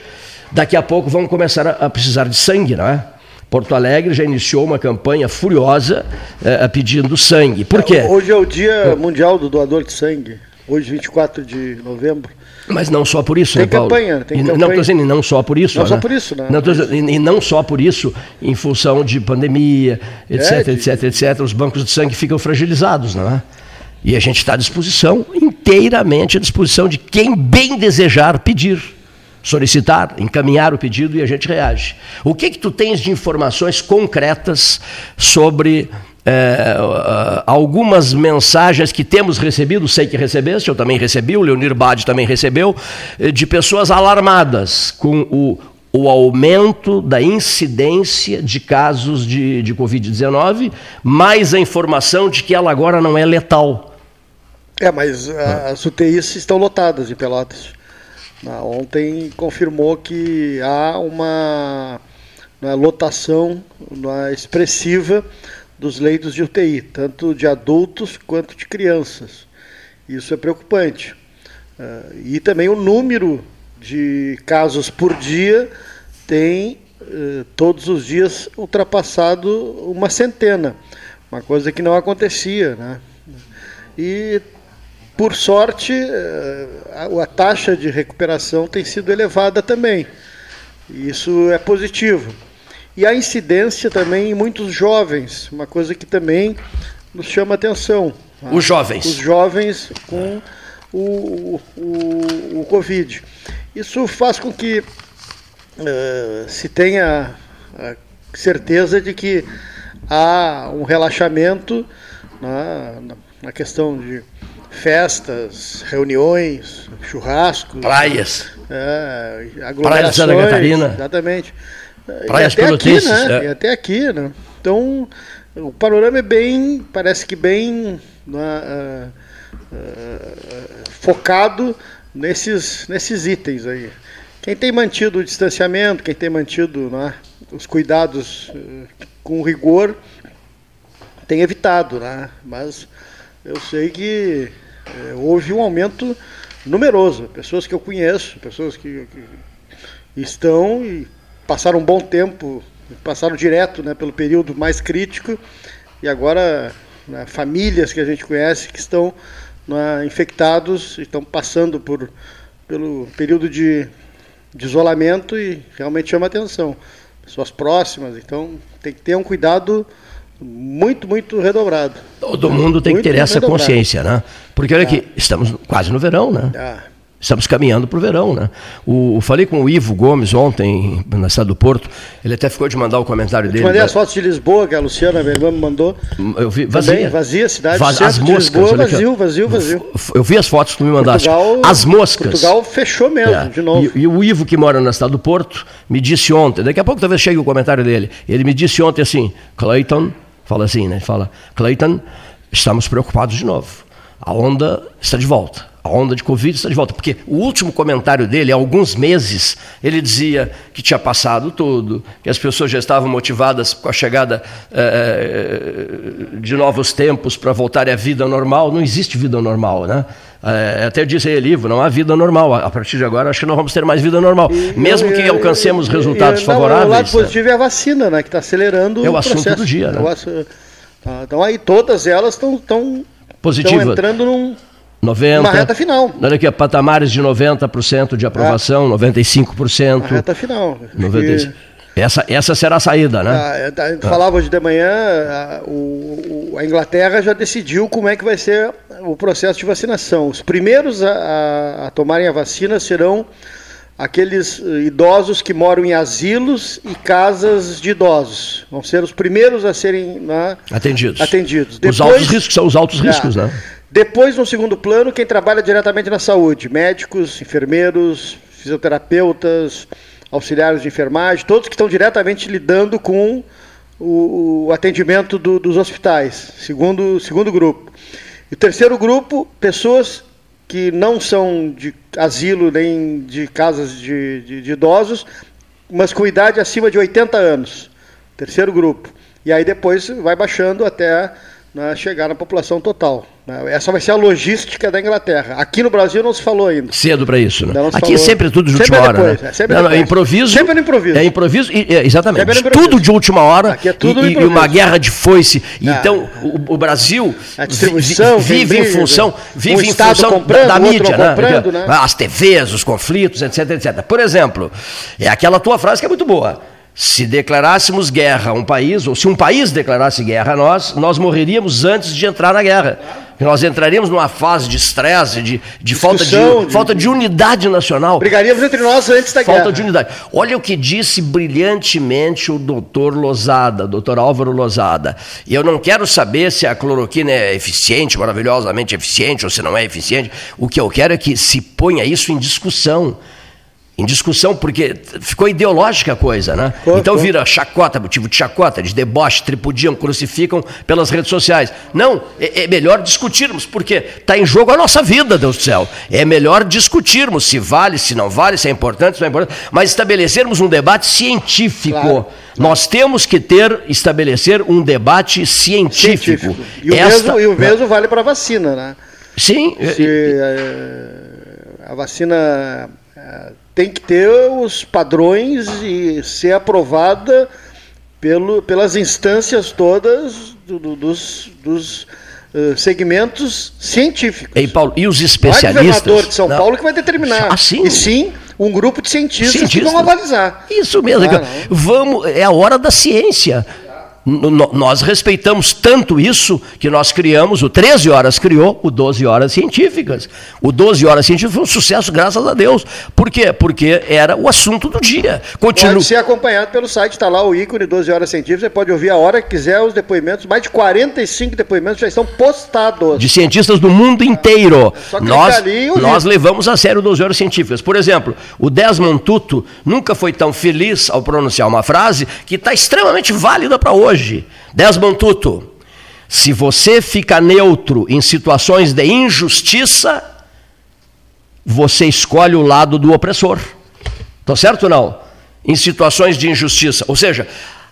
daqui a pouco vamos começar a, precisar de sangue, não é? Porto Alegre já iniciou uma campanha furiosa é, pedindo sangue. Por quê? Hoje é o Dia Mundial do Doador de Sangue. Hoje, 24 de novembro. Mas não só por isso, tem né, Paulo? Campanha, tem e, campanha. Não, estou dizendo, não só por isso. Não né? só por isso, né? Não, dizendo, e não só por isso, em função de pandemia, etc, é, de... etc, etc, os bancos de sangue ficam fragilizados, não é? E a gente está à disposição, inteiramente à disposição de quem bem desejar pedir, solicitar, encaminhar o pedido e a gente reage. O que que tu tens de informações concretas sobre é, algumas mensagens que temos recebido, sei que recebeste, eu também recebi, o Leonir Bade também recebeu, eh, de pessoas alarmadas com o, o aumento da incidência de casos de, de Covid-19, mais a informação de que ela agora não é letal. É, mas as UTIs estão lotadas em Pelotas. Ontem confirmou que há uma, uma lotação uma expressiva dos leitos de UTI, tanto de adultos quanto de crianças. Isso é preocupante. Uh, e também o número de casos por dia tem uh, todos os dias ultrapassado uma centena, uma coisa que não acontecia. Né? E, por sorte, a, a taxa de recuperação tem sido elevada também. Isso é positivo. E a incidência também em muitos jovens, uma coisa que também nos chama atenção. Os jovens. Os jovens com o, o, o Covid. Isso faz com que uh, se tenha a certeza de que há um relaxamento na, na questão de festas, reuniões, churrascos. Praias. É, Praia de Santa Catarina. Exatamente. Praias e até aqui, né? É. E até aqui, né? Então, o panorama é bem, parece que bem uh, uh, focado nesses, nesses itens aí. Quem tem mantido o distanciamento, quem tem mantido né, os cuidados uh, com rigor, tem evitado, né? Mas eu sei que houve um aumento numeroso. Pessoas que eu conheço, pessoas que, que estão e passaram um bom tempo, passaram direto né, pelo período mais crítico e agora né, famílias que a gente conhece que estão né, infectados, estão passando por, pelo período de, de isolamento e realmente chama atenção. Pessoas próximas, então tem que ter um cuidado muito, muito redobrado. Todo mundo tem muito, que ter essa redobrado. consciência, né? Porque olha aqui, estamos quase no verão, né? Ah. Estamos caminhando para o verão, né? O, falei com o Ivo Gomes ontem, na cidade do Porto, ele até ficou de mandar o comentário eu dele. mandei da... as fotos de Lisboa, que a Luciana, minha irmã, me mandou. Eu vi, vazia. Também, vazia a cidade, Vaz, as moscas, Lisboa, vazio, vazio, vazio. Eu vi as fotos que tu me mandaste. Portugal, as moscas. Portugal fechou mesmo, é. de novo. E, e, o Ivo, que mora na cidade do Porto, me disse ontem, daqui a pouco talvez chegue o comentário dele, ele me disse ontem assim, Clayton, fala assim, né? Fala, Clayton, estamos preocupados de novo. A onda está de volta a onda de Covid está de volta. Porque o último comentário dele, há alguns meses, ele dizia que tinha passado tudo, que as pessoas já estavam motivadas com a chegada é, de novos tempos para voltarem à vida normal. Não existe vida normal, né? É, até disse aí, livro, não há vida normal. A partir de agora, acho que não vamos ter mais vida normal. E, Mesmo e, que alcancemos e, resultados favoráveis. O lado né? positivo é a vacina, né? Que está acelerando é o, o assunto processo. do dia, né? Tá, então aí todas elas estão estão entrando num 90. Uma reta final. Olha aqui, patamares de 90% de aprovação, é. 95%. Uma reta final. 95%. Essa, essa será a saída, né? Ah, é, a gente ah. falava hoje de manhã, a, o, a, Inglaterra já decidiu como é que vai ser o processo de vacinação. Os primeiros a, a, a tomarem a vacina serão aqueles eh, idosos que moram em asilos e casas de idosos. Vão ser os primeiros a serem né, atendidos. atendidos. Depois, os altos riscos são os altos riscos, é, né? Depois, no segundo plano, quem trabalha diretamente na saúde: médicos, enfermeiros, fisioterapeutas, auxiliares de enfermagem, todos que estão diretamente lidando com o, o atendimento do, dos hospitais. Segundo, segundo grupo. E o terceiro grupo, pessoas que não são de asilo nem de casas de, de, de idosos, mas com idade acima de 80 anos. Terceiro grupo. E aí depois vai baixando até né, chegar na população total. Essa vai ser a logística da Inglaterra. Aqui no Brasil não se falou ainda. Cedo para isso, né? Aqui falou... é sempre tudo de última hora. Depois, né? é sempre não, não, é improviso. Sempre no improviso. É improviso, e, é, exatamente. Improviso. Tudo de última hora. Aqui é tudo e, e uma guerra de foice. Ah. Então, o, o, Brasil vive em função, vive um em função da, mídia, né? Né? As TVs, os conflitos, etc, etc. Por exemplo, é aquela tua frase que é muito boa. Se declarássemos guerra a um país, ou se um país declarasse guerra a nós, nós morreríamos antes de entrar na guerra. Nós entraríamos numa fase de estresse, de, de falta, de, de, falta de unidade nacional. Brigaríamos entre nós antes da falta guerra. Falta de unidade. Olha o que disse brilhantemente o doutor Lozada, doutor Álvaro Lozada. E eu não quero saber se a cloroquina é eficiente, maravilhosamente eficiente, ou se não é eficiente. O que eu quero é que se ponha isso em discussão em discussão, porque ficou ideológica a coisa, né? então vira chacota, motivo de chacota, de deboche, tripudiam, crucificam pelas redes sociais. Não, é, é melhor discutirmos, porque está em jogo a nossa vida, Deus do céu. É melhor discutirmos se vale, se não vale, se é importante, se não é importante, mas estabelecermos um debate científico. Claro. Nós temos que ter, estabelecer um debate científico. científico. E o Esta, mesmo, e o mesmo né? vale para a vacina, né? Sim. Se, é, a vacina é, tem que ter os padrões e ser aprovada pelo, pelas instâncias todas do, do, dos, dos uh, segmentos científicos. E, Paulo, e os especialistas? Não é o governador de São não. Paulo que vai determinar. Ah, sim? E sim um grupo de cientistas, cientistas. que vão avalizar. Isso mesmo. Ah, Vamos, é a hora da ciência nós respeitamos tanto isso que nós criamos, o 13 Horas criou o 12 Horas Científicas. O 12 Horas Científicas foi um sucesso, graças a Deus. Por quê? Porque era o assunto do dia. Continu... Pode ser acompanhado pelo site, está lá o ícone 12 Horas Científicas, você pode ouvir a hora que quiser os depoimentos, mais de 45 depoimentos já estão postados. De cientistas do mundo inteiro. É nós, nós levamos a sério 12 Horas Científicas. Por exemplo, o Desmond Tutu nunca foi tão feliz ao pronunciar uma frase que está extremamente válida para hoje hoje. Desmond Tutu, se você fica neutro em situações de injustiça, você escolhe o lado do opressor. Tá certo ou não? Em situações de injustiça. Ou seja,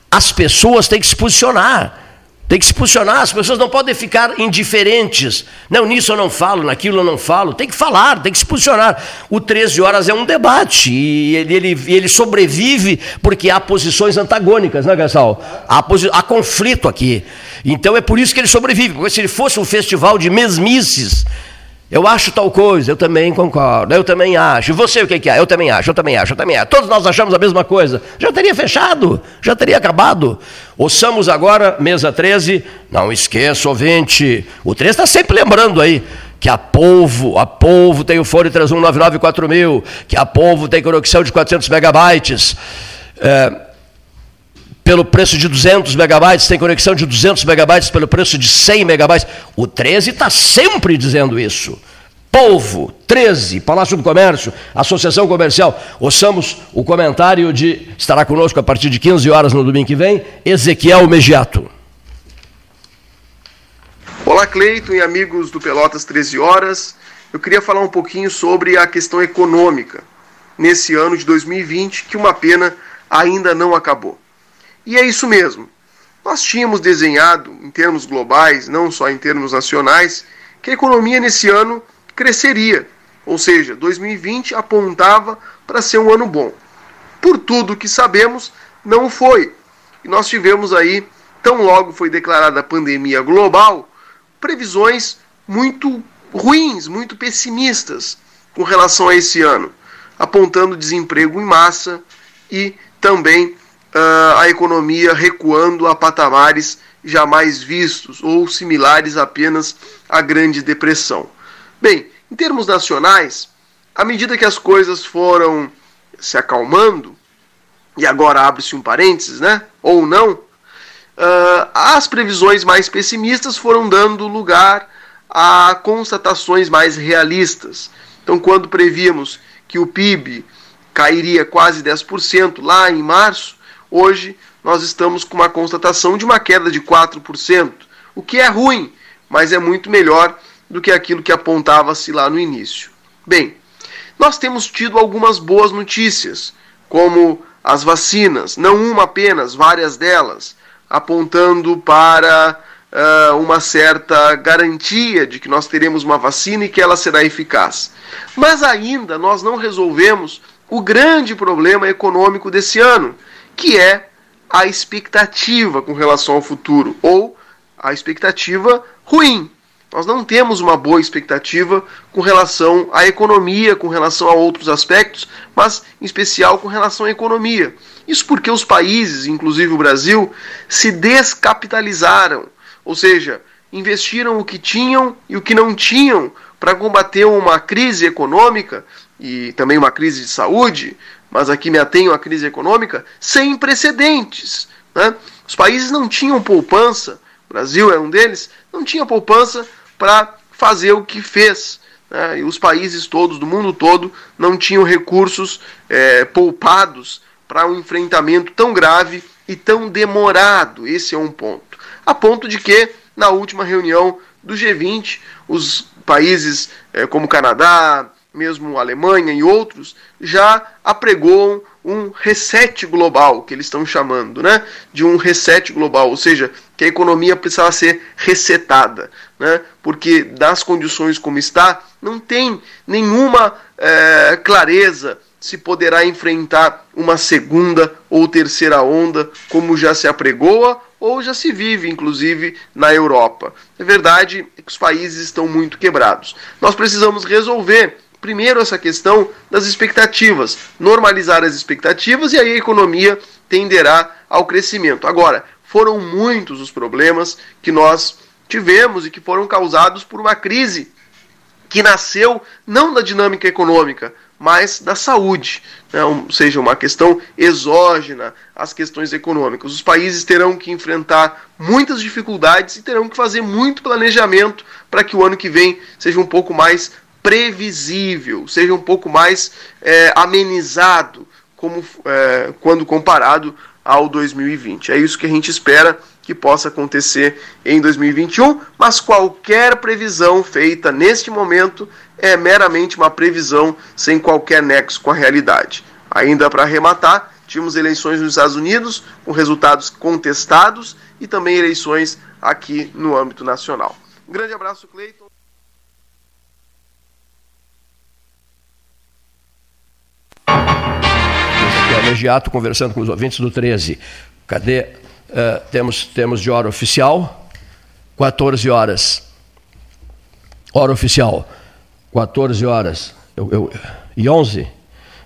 as pessoas têm que se posicionar. Tem que se posicionar, as pessoas não podem ficar indiferentes. Não, nisso eu não falo, naquilo eu não falo. Tem que falar, tem que se posicionar. O 13 horas é um debate e ele, ele, ele sobrevive porque há posições antagônicas, né, Gastal? Há, há conflito aqui. Então é por isso que ele sobrevive. Porque se ele fosse um festival de mesmices, eu acho tal coisa, eu também concordo, eu também acho. Você o que, é? Eu também acho, eu também acho, eu também acho. Todos nós achamos a mesma coisa. Já teria fechado, já teria acabado. Ouçamos agora, mesa 13. Não esqueça, ouvinte. O 13 está sempre lembrando aí que a Polvo, a Polvo tem o fone 31994000, que a Polvo tem conexão de 400 megabytes. É, pelo preço de 200 megabytes, tem conexão de 200 megabytes pelo preço de 100 megabytes. O 13 está sempre dizendo isso. Polvo, 13, Palácio do Comércio, Associação Comercial. Ouçamos o comentário de. Estará conosco a partir de 15 horas no domingo que vem, Ezequiel Megiato. Olá, Cleiton e amigos do Pelotas 13 Horas. Eu queria falar um pouquinho sobre a questão econômica nesse ano de 2020, que uma pena ainda não acabou. E é isso mesmo. Nós tínhamos desenhado, em termos globais, não só em termos nacionais, que a economia nesse ano cresceria. Ou seja, 2020 apontava para ser um ano bom. Por tudo que sabemos, não foi. E nós tivemos aí, tão logo foi declarada a pandemia global, previsões muito ruins, muito pessimistas com relação a esse ano, apontando desemprego em massa e também uh, a economia recuando a patamares jamais vistos ou similares apenas à Grande Depressão. Bem, em termos nacionais, à medida que as coisas foram se acalmando, e agora abre-se um parênteses, né? Ou não, uh, as previsões mais pessimistas foram dando lugar a constatações mais realistas. Então, quando prevíamos que o PIB cairia quase 10% lá em março, Hoje nós estamos com uma constatação de uma queda de 4%, o que é ruim, mas é muito melhor do que aquilo que apontava-se lá no início. Bem, nós temos tido algumas boas notícias, como as vacinas, não uma apenas, várias delas, apontando para uh, uma certa garantia de que nós teremos uma vacina e que ela será eficaz. Mas ainda nós não resolvemos o grande problema econômico desse ano, que é a expectativa com relação ao futuro, ou a expectativa ruim. Nós não temos uma boa expectativa com relação à economia, com relação a outros aspectos, mas em especial com relação à economia. Isso porque os países, inclusive o Brasil, se descapitalizaram, ou seja, investiram o que tinham e o que não tinham para combater uma crise econômica e também uma crise de saúde, mas aqui me atenho à crise econômica, sem precedentes. Né? Os países não tinham poupança, o Brasil é um deles, não tinha poupança para fazer o que fez. Né? E os países todos, do mundo todo, não tinham recursos é, poupados para um enfrentamento tão grave e tão demorado. Esse é um ponto. A ponto de que, na última reunião do G20, os países é, como Canadá, mesmo a Alemanha e outros, já apregoam um reset global, que eles estão chamando, né? De um reset global, ou seja, que a economia precisava ser resetada, né? Porque das condições como está, não tem nenhuma é, clareza se poderá enfrentar uma segunda ou terceira onda, como já se apregoa ou já se vive, inclusive, na Europa. É verdade que os países estão muito quebrados. Nós precisamos resolver primeiro essa questão das expectativas, normalizar as expectativas e aí a economia tenderá ao crescimento. Agora, foram muitos os problemas que nós tivemos e que foram causados por uma crise que nasceu não da dinâmica econômica, mas da saúde, né? ou seja, uma questão exógena às questões econômicas. Os países terão que enfrentar muitas dificuldades e terão que fazer muito planejamento para que o ano que vem seja um pouco mais previsível, seja um pouco mais é, amenizado como, é, quando comparado ao 2020. É isso que a gente espera que possa acontecer em 2021, mas qualquer previsão feita neste momento é meramente uma previsão sem qualquer nexo com a realidade. Ainda para arrematar, Tínhamos eleições nos Estados Unidos com resultados contestados e também eleições aqui no âmbito nacional. Um grande abraço, Cleiton. Imediato conversando com os ouvintes do 13. Cadê? Uh, temos, temos de hora oficial, 14 horas. Hora oficial, 14 horas. Eu, eu, e 11?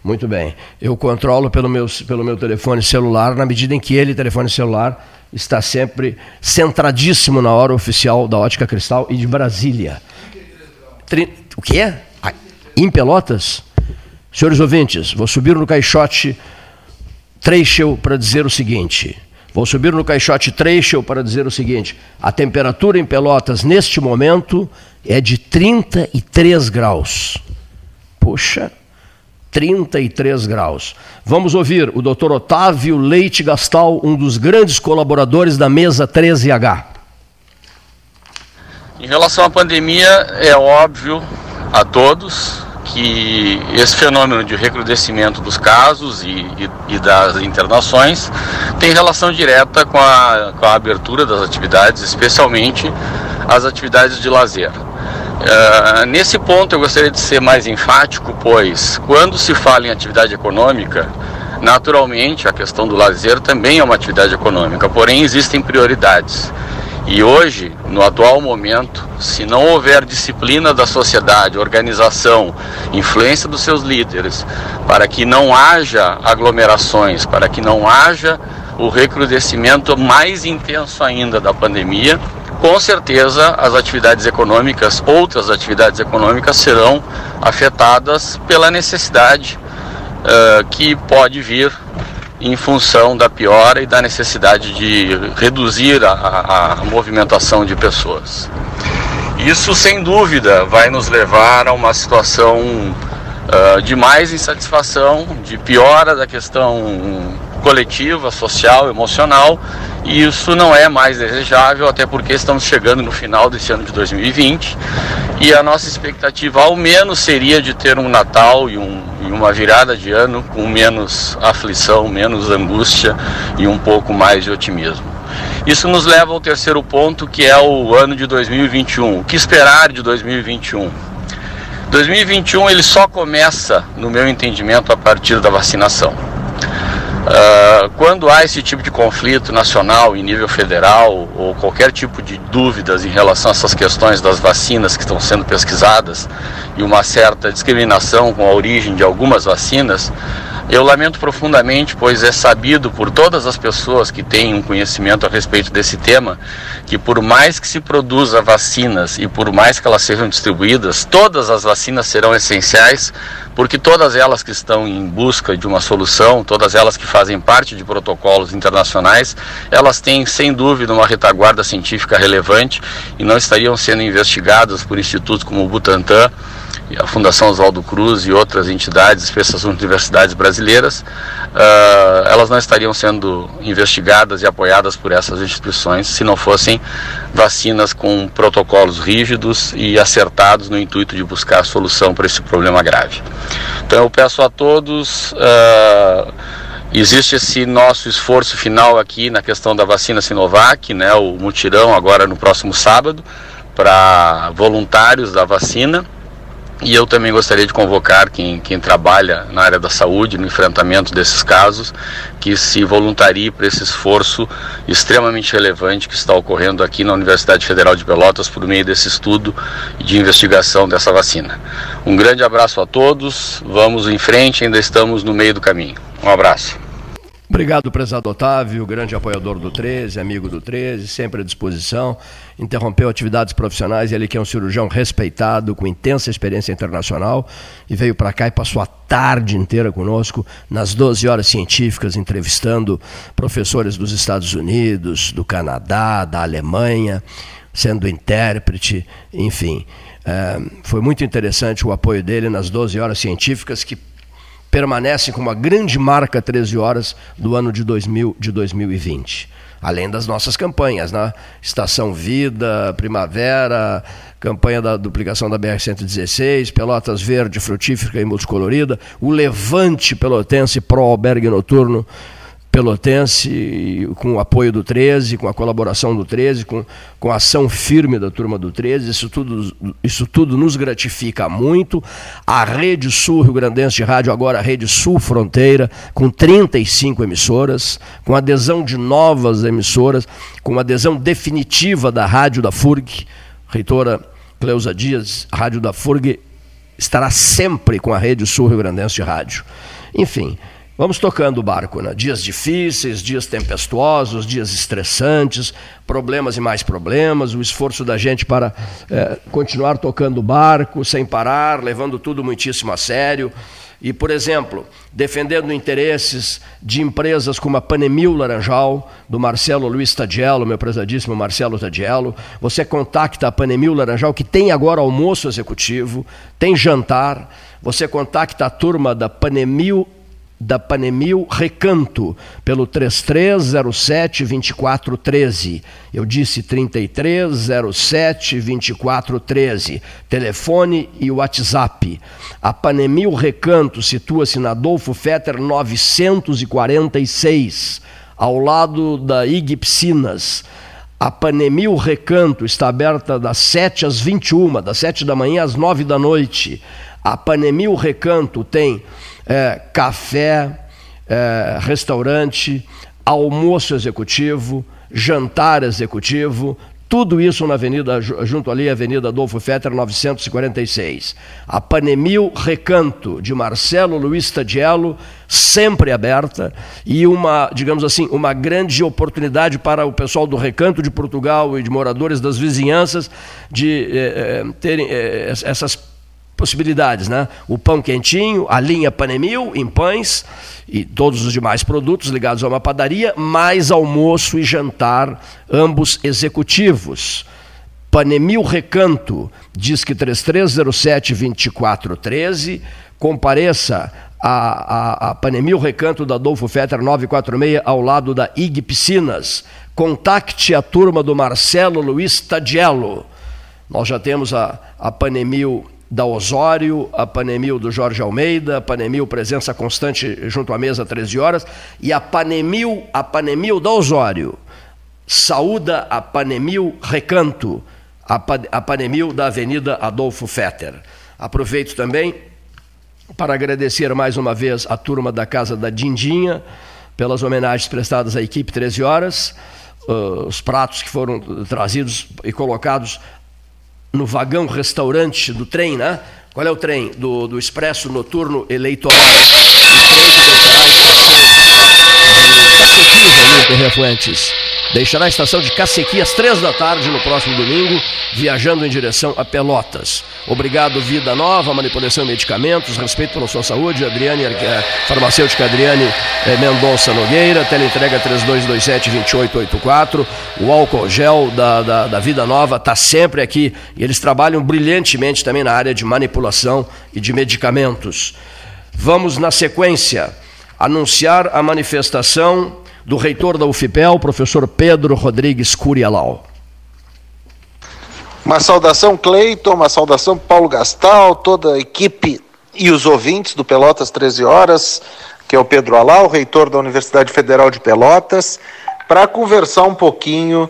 Muito bem. Eu controlo pelo meu, pelo meu telefone celular, na medida em que ele, telefone celular, está sempre centradíssimo na hora oficial da Ótica Cristal e de Brasília. o quê? Em Pelotas? Senhores ouvintes, vou subir no caixote Trecho para dizer o seguinte. Vou subir no caixote Trecho para dizer o seguinte: a temperatura em Pelotas neste momento é de 33 graus. Puxa, 33 graus. Vamos ouvir o Dr. Otávio Leite Gastal, um dos grandes colaboradores da mesa 13H. Em relação à pandemia, é óbvio a todos que esse fenômeno de recrudescimento dos casos e, e, e, das internações tem relação direta com a, com a abertura das atividades, especialmente as atividades de lazer. Uh, nesse ponto eu gostaria de ser mais enfático, pois quando se fala em atividade econômica, naturalmente a questão do lazer também é uma atividade econômica, porém existem prioridades. E hoje, no atual momento, se não houver disciplina da sociedade, organização, influência dos seus líderes, para que não haja aglomerações, para que não haja o recrudescimento mais intenso ainda da pandemia, com certeza as atividades econômicas, outras atividades econômicas serão afetadas pela necessidade uh, que pode vir em função da piora e da necessidade de reduzir a, a, a movimentação de pessoas. Isso, sem dúvida, vai nos levar a uma situação uh, de mais insatisfação, de piora da questão coletiva, social, emocional, e isso não é mais desejável, até porque estamos chegando no final desse ano de 2020 e a nossa expectativa, ao menos, seria de ter um Natal e, um, e uma virada de ano com menos aflição, menos angústia e um pouco mais de otimismo. Isso nos leva ao terceiro ponto, que é o ano de 2021. O que esperar de 2021? 2021 ele só começa, no meu entendimento, a partir da vacinação. Uh, quando há esse tipo de conflito nacional em nível federal ou qualquer tipo de dúvidas em relação a essas questões das vacinas que estão sendo pesquisadas e uma certa discriminação com a origem de algumas vacinas, eu lamento profundamente, pois é sabido por todas as pessoas que têm um conhecimento a respeito desse tema, que por mais que se produza vacinas e por mais que elas sejam distribuídas, todas as vacinas serão essenciais, porque todas elas que estão em busca de uma solução, todas elas que fazem parte de protocolos internacionais, elas têm sem dúvida uma retaguarda científica relevante e não estariam sendo investigadas por institutos como o Butantan a Fundação Oswaldo Cruz e outras entidades, especialmente universidades brasileiras, uh, elas não estariam sendo investigadas e apoiadas por essas instituições se não fossem vacinas com protocolos rígidos e acertados no intuito de buscar solução para esse problema grave. Então eu peço a todos. Uh, Existe esse nosso esforço final aqui na questão da vacina Sinovac, né, o mutirão agora no próximo sábado, para voluntários da vacina. E eu também gostaria de convocar quem, quem trabalha na área da saúde, no enfrentamento desses casos, que se voluntarie para esse esforço extremamente relevante que está ocorrendo aqui na Universidade Federal de Pelotas por meio desse estudo de investigação dessa vacina. Um grande abraço a todos, vamos em frente, ainda estamos no meio do caminho. Um abraço. Obrigado, prezado Otávio, grande apoiador do 13, amigo do 13, sempre à disposição. Interrompeu atividades profissionais ele que é um cirurgião respeitado, com intensa experiência internacional, e veio para cá e passou a tarde inteira conosco, nas 12 horas científicas, entrevistando professores dos Estados Unidos, do Canadá, da Alemanha, sendo intérprete, enfim. É, foi muito interessante o apoio dele nas 12 horas científicas que permanecem como a grande marca 13 horas do ano de, 2000, de 2020. além das nossas campanhas, né? Estação Vida, Primavera, campanha da duplicação da BR-116, Pelotas Verde, Frutífera e Multicolorida, o Levante Pelotense Pro Albergue Noturno, Pelotense, com o apoio do 13, com a colaboração do 13, com, com a ação firme da turma do 13, isso tudo, isso tudo nos gratifica muito. A Rede Sul Rio Grandense de Rádio, agora a Rede Sul Fronteira, com 35 emissoras, com adesão de novas emissoras, com adesão definitiva da Rádio da FURG, reitora Cleusa Dias, Rádio da FURG estará sempre com a Rede Sul Rio Grandense de Rádio. Enfim, Vamos tocando o barco, né? Dias difíceis, dias tempestuosos, dias estressantes, problemas e mais problemas, o esforço da gente para é, continuar tocando o barco sem parar, levando tudo muitíssimo a sério. E, por exemplo, defendendo interesses de empresas como a Panemil Laranjal, do Marcelo Luiz Tadiello, meu prezadíssimo Marcelo Tadiello. Você contacta a Panemil Laranjal, que tem agora almoço executivo, tem jantar. Você contacta a turma da Panemil da Panemil Recanto, pelo 3307 2413. Eu disse 3307 2413. Telefone e WhatsApp. A Panemil Recanto situa-se na Adolfo Fetter 946, ao lado da IG Piscinas. A Panemil Recanto está aberta das 7 às 21, das 7 da manhã às 9 da noite. A Panemil Recanto tem é, café, é, restaurante, almoço executivo, jantar executivo, tudo isso na avenida, junto ali, Avenida Adolfo Fetter, 946. A Panemil Recanto, de Marcelo Luiz Tadiello, sempre aberta, e uma, digamos assim, uma grande oportunidade para o pessoal do Recanto de Portugal e de moradores das vizinhanças de eh, terem eh, essas possibilidades, né? O pão quentinho, a linha Panemil em pães e todos os demais produtos ligados a uma padaria, mais almoço e jantar, ambos executivos. Panemil Recanto, diz que 3307 2413, compareça a, a, a Panemil Recanto da Adolfo Fetter 946, ao lado da IG Piscinas. Contacte a turma do Marcelo Luiz Tadiello. Nós já temos a, a Panemil da Osório, a Panemil do Jorge Almeida, a Panemil presença constante junto à mesa 13 horas, e a Panemil, a Panemil da Osório, saúda a Panemil Recanto, a, Panemil da Avenida Adolfo Fetter. Aproveito também para agradecer mais uma vez a turma da Casa da Dindinha pelas homenagens prestadas à equipe 13 horas, uh, os pratos que foram trazidos e colocados no vagão restaurante do trem, né? Qual é o trem? Do, do Expresso Noturno Eleitoral. O trem que deixará a estação de Cacequis, Refuentes. Deixará a estação de Cacequi às três da tarde no próximo domingo, viajando em direção a Pelotas. Obrigado, Vida Nova, Manipulação e Medicamentos, respeito pela sua saúde, Adriane, eh, farmacêutica Adriane eh, Mendonça Nogueira, teleentrega 3227-2884, o álcool gel da, da, da Vida Nova está sempre aqui e eles trabalham brilhantemente também na área de manipulação e de medicamentos. Vamos, na sequência, anunciar a manifestação do reitor da UFPEL, professor Pedro Rodrigues Curialau. Uma saudação, Cleiton, uma saudação, Paulo Gastal, toda a equipe e os ouvintes do Pelotas 13 Horas, que é o Pedro Alau, reitor da Universidade Federal de Pelotas, para conversar um pouquinho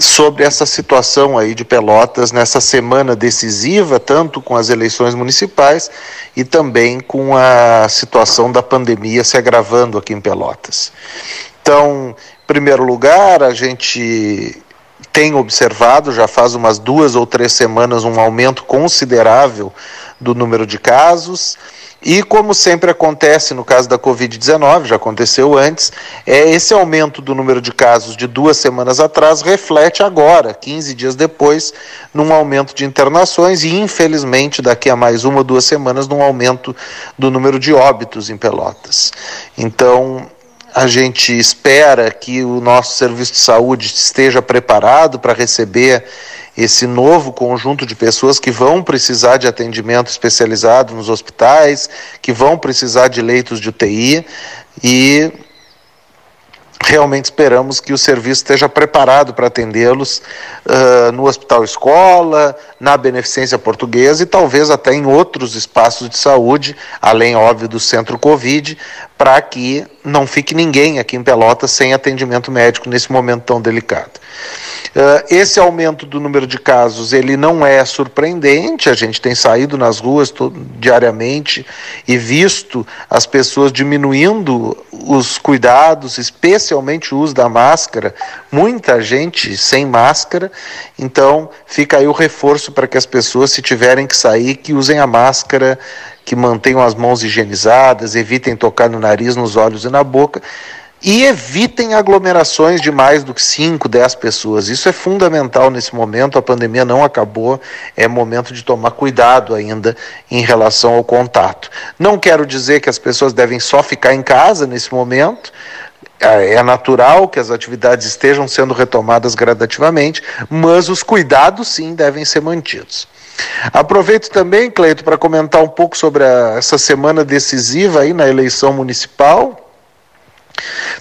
sobre essa situação aí de Pelotas nessa semana decisiva, tanto com as eleições municipais e também com a situação da pandemia se agravando aqui em Pelotas. Então, em primeiro lugar, a gente tem observado já faz umas duas ou três semanas um aumento considerável do número de casos. E como sempre acontece no caso da Covid-19, já aconteceu antes, é esse aumento do número de casos de duas semanas atrás reflete agora, 15 dias depois, num aumento de internações e, infelizmente, daqui a mais uma ou duas semanas, num aumento do número de óbitos em Pelotas. Então, a gente espera que o nosso serviço de saúde esteja preparado para receber esse novo conjunto de pessoas que vão precisar de atendimento especializado nos hospitais, que vão precisar de leitos de UTI e realmente esperamos que o serviço esteja preparado para atendê-los uh, no Hospital Escola, na Beneficência Portuguesa e talvez até em outros espaços de saúde, além, óbvio, do Centro Covid, para que não fique ninguém aqui em Pelotas sem atendimento médico nesse momento tão delicado. Uh, esse aumento do número de casos ele não é surpreendente. A gente tem saído nas ruas diariamente e visto as pessoas diminuindo os cuidados, especialmente o uso da máscara. Muita gente sem máscara. Então fica aí o reforço para que as pessoas, se tiverem que sair, que usem a máscara, que mantenham as mãos higienizadas, evitem tocar no nariz, nos olhos e na boca e evitem aglomerações de mais do que 5, 10 pessoas. Isso é fundamental nesse momento, a pandemia não acabou, é momento de tomar cuidado ainda em relação ao contato. Não quero dizer que as pessoas devem só ficar em casa nesse momento, é, é natural que as atividades estejam sendo retomadas gradativamente, mas os cuidados sim devem ser mantidos. Aproveito também, Cleito, para comentar um pouco sobre a, essa semana decisiva aí na eleição municipal.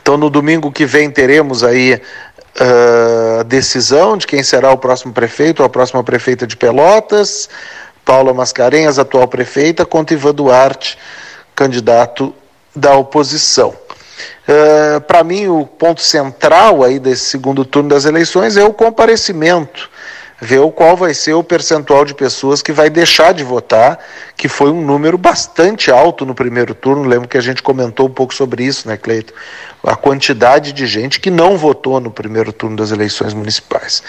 Então, no domingo que vem, teremos aí uh, a decisão de quem será o próximo prefeito ou a próxima prefeita de Pelotas. Paula Mascarenhas, atual prefeita, contra Ivan Duarte, candidato da oposição. Uh, Para mim, o ponto central aí desse segundo turno das eleições é o comparecimento ver qual vai ser o percentual de pessoas que vai deixar de votar, que foi um número bastante alto no primeiro turno. Lembro que a gente comentou um pouco sobre isso, né, Cleito? A quantidade de gente que não votou no primeiro turno das eleições municipais.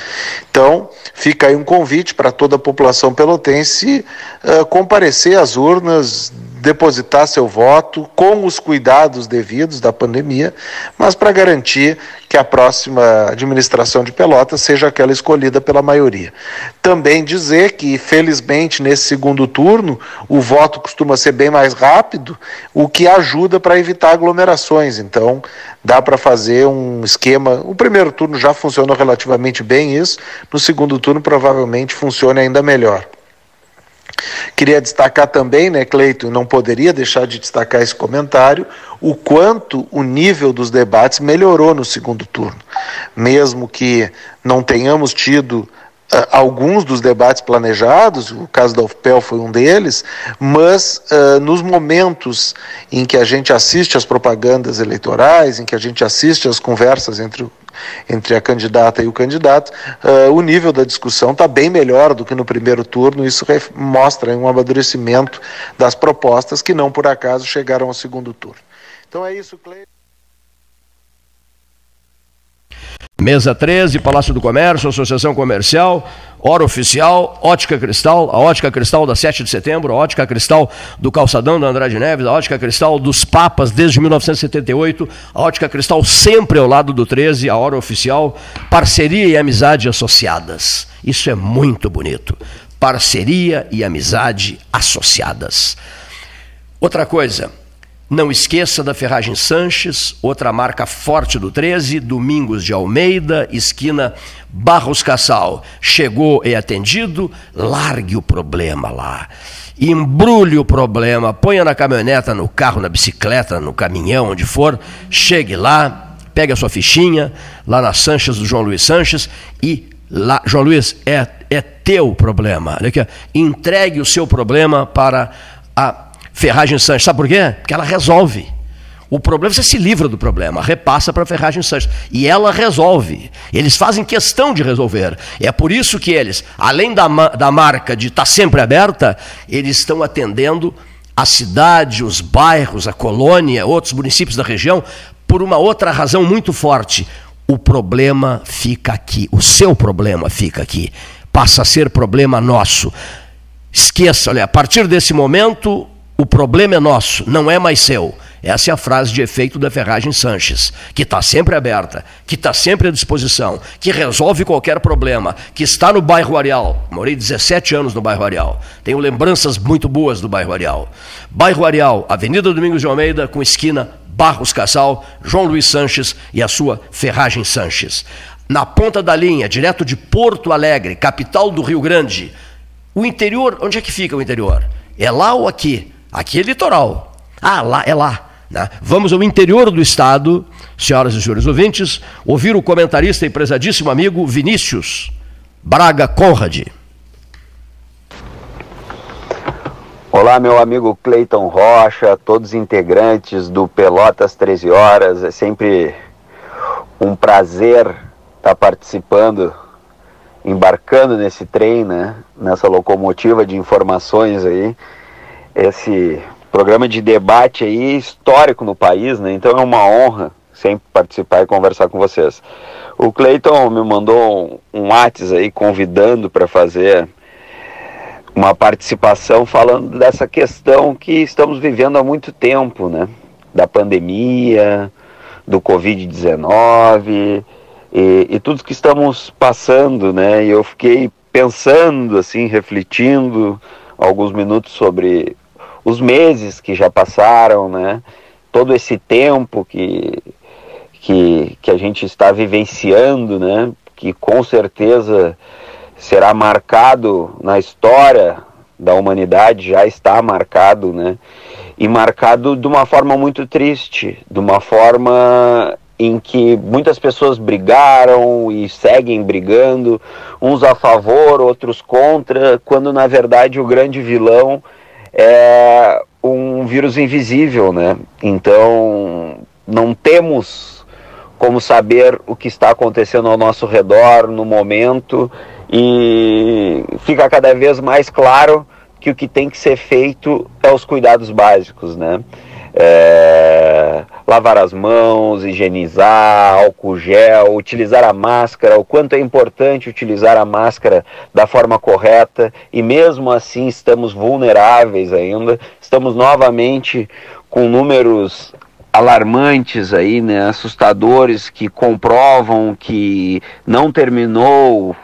Então, fica aí um convite para toda a população pelotense uh, comparecer às urnas, depositar seu voto com os cuidados devidos da pandemia, mas para garantir que a próxima administração de Pelotas seja aquela escolhida pela maioria. Também dizer que, felizmente, nesse segundo turno, o voto costuma ser bem mais rápido, o que ajuda para evitar aglomerações. Então, dá para fazer um esquema. O primeiro turno já funcionou relativamente bem isso, no segundo turno provavelmente funcione ainda melhor. Queria destacar também, né, Cleiton, não poderia deixar de destacar esse comentário, o quanto o nível dos debates melhorou no segundo turno. Mesmo que não tenhamos tido Uh, alguns dos debates planejados, o caso da UFPEL foi um deles, mas uh, nos momentos em que a gente assiste às propagandas eleitorais, em que a gente assiste às conversas entre entre a candidata e o candidato, uh, o nível da discussão está bem melhor do que no primeiro turno. Isso mostra um amadurecimento das propostas que não por acaso chegaram ao segundo turno. Então é isso, Cleiton. Mesa 13, Palácio do Comércio, Associação Comercial, Hora Oficial, Ótica Cristal, a Ótica Cristal da 7 de setembro, a Ótica Cristal do Calçadão da Andrade Neves, a Ótica Cristal dos Papas desde 1978, a Ótica Cristal sempre ao lado do 13, a Hora Oficial, parceria e amizade associadas. Isso é muito bonito. Parceria e amizade associadas. Outra coisa, não esqueça da Ferragem Sanches, outra marca forte do 13, Domingos de Almeida, esquina Barros Cassal. Chegou e atendido, largue o problema lá. Embrulhe o problema, ponha na caminhoneta, no carro, na bicicleta, no caminhão, onde for, chegue lá, pegue a sua fichinha, lá na Sanches do João Luiz Sanches e lá, João Luiz, é, é teu problema. Entregue o seu problema para a Ferragem Sanches. Sabe por quê? Porque ela resolve. O problema, você se livra do problema, repassa para a Ferragem Sanches. E ela resolve. Eles fazem questão de resolver. É por isso que eles, além da, da marca de estar tá sempre aberta, eles estão atendendo a cidade, os bairros, a colônia, outros municípios da região, por uma outra razão muito forte. O problema fica aqui, o seu problema fica aqui. Passa a ser problema nosso. Esqueça, olha, a partir desse momento, o problema é nosso, não é mais seu. Essa é a frase de efeito da Ferragem Sanches, que está sempre aberta, que está sempre à disposição, que resolve qualquer problema, que está no bairro Areal. Morei 17 anos no bairro Areal. Tenho lembranças muito boas do bairro Areal. Bairro Areal, Avenida Domingos de Almeida, com esquina Barros Casal, João Luiz Sanches e a sua Ferragem Sanches. Na ponta da linha, direto de Porto Alegre, capital do Rio Grande. O interior, onde é que fica o interior? É lá ou aqui? Aqui é litoral. Ah, lá é lá. Né? Vamos ao interior do estado, senhoras e senhores ouvintes, ouvir o comentarista e prezadíssimo amigo Vinícius Braga Conrad. Olá, meu amigo Cleiton Rocha, todos os integrantes do Pelotas 13 Horas. É sempre um prazer estar participando, embarcando nesse trem, né? Nessa locomotiva de informações aí. Esse programa de debate aí histórico no país, né? Então é uma honra sempre participar e conversar com vocês. O Cleiton me mandou um, WhatsApp aí convidando para fazer uma participação falando dessa questão que estamos vivendo há muito tempo, né? Da pandemia, do Covid-19 e, e tudo que estamos passando, né? E eu fiquei pensando, assim, refletindo alguns minutos sobre os meses que já passaram, né? Todo esse tempo que, que, que a gente está vivenciando, né? Que com certeza será marcado na história da humanidade, já está marcado, né? E marcado de uma forma muito triste, de uma forma em que muitas pessoas brigaram e seguem brigando, uns a favor, outros contra, quando na verdade o grande vilão é um vírus invisível, né? Então não temos como saber o que está acontecendo ao nosso redor no momento e fica cada vez mais claro que o que tem que ser feito é os cuidados básicos, né? É, lavar as mãos, higienizar, álcool gel, utilizar a máscara, o quanto é importante utilizar a máscara da forma correta e mesmo assim estamos vulneráveis ainda, estamos novamente com números alarmantes aí, né, assustadores que comprovam que não terminou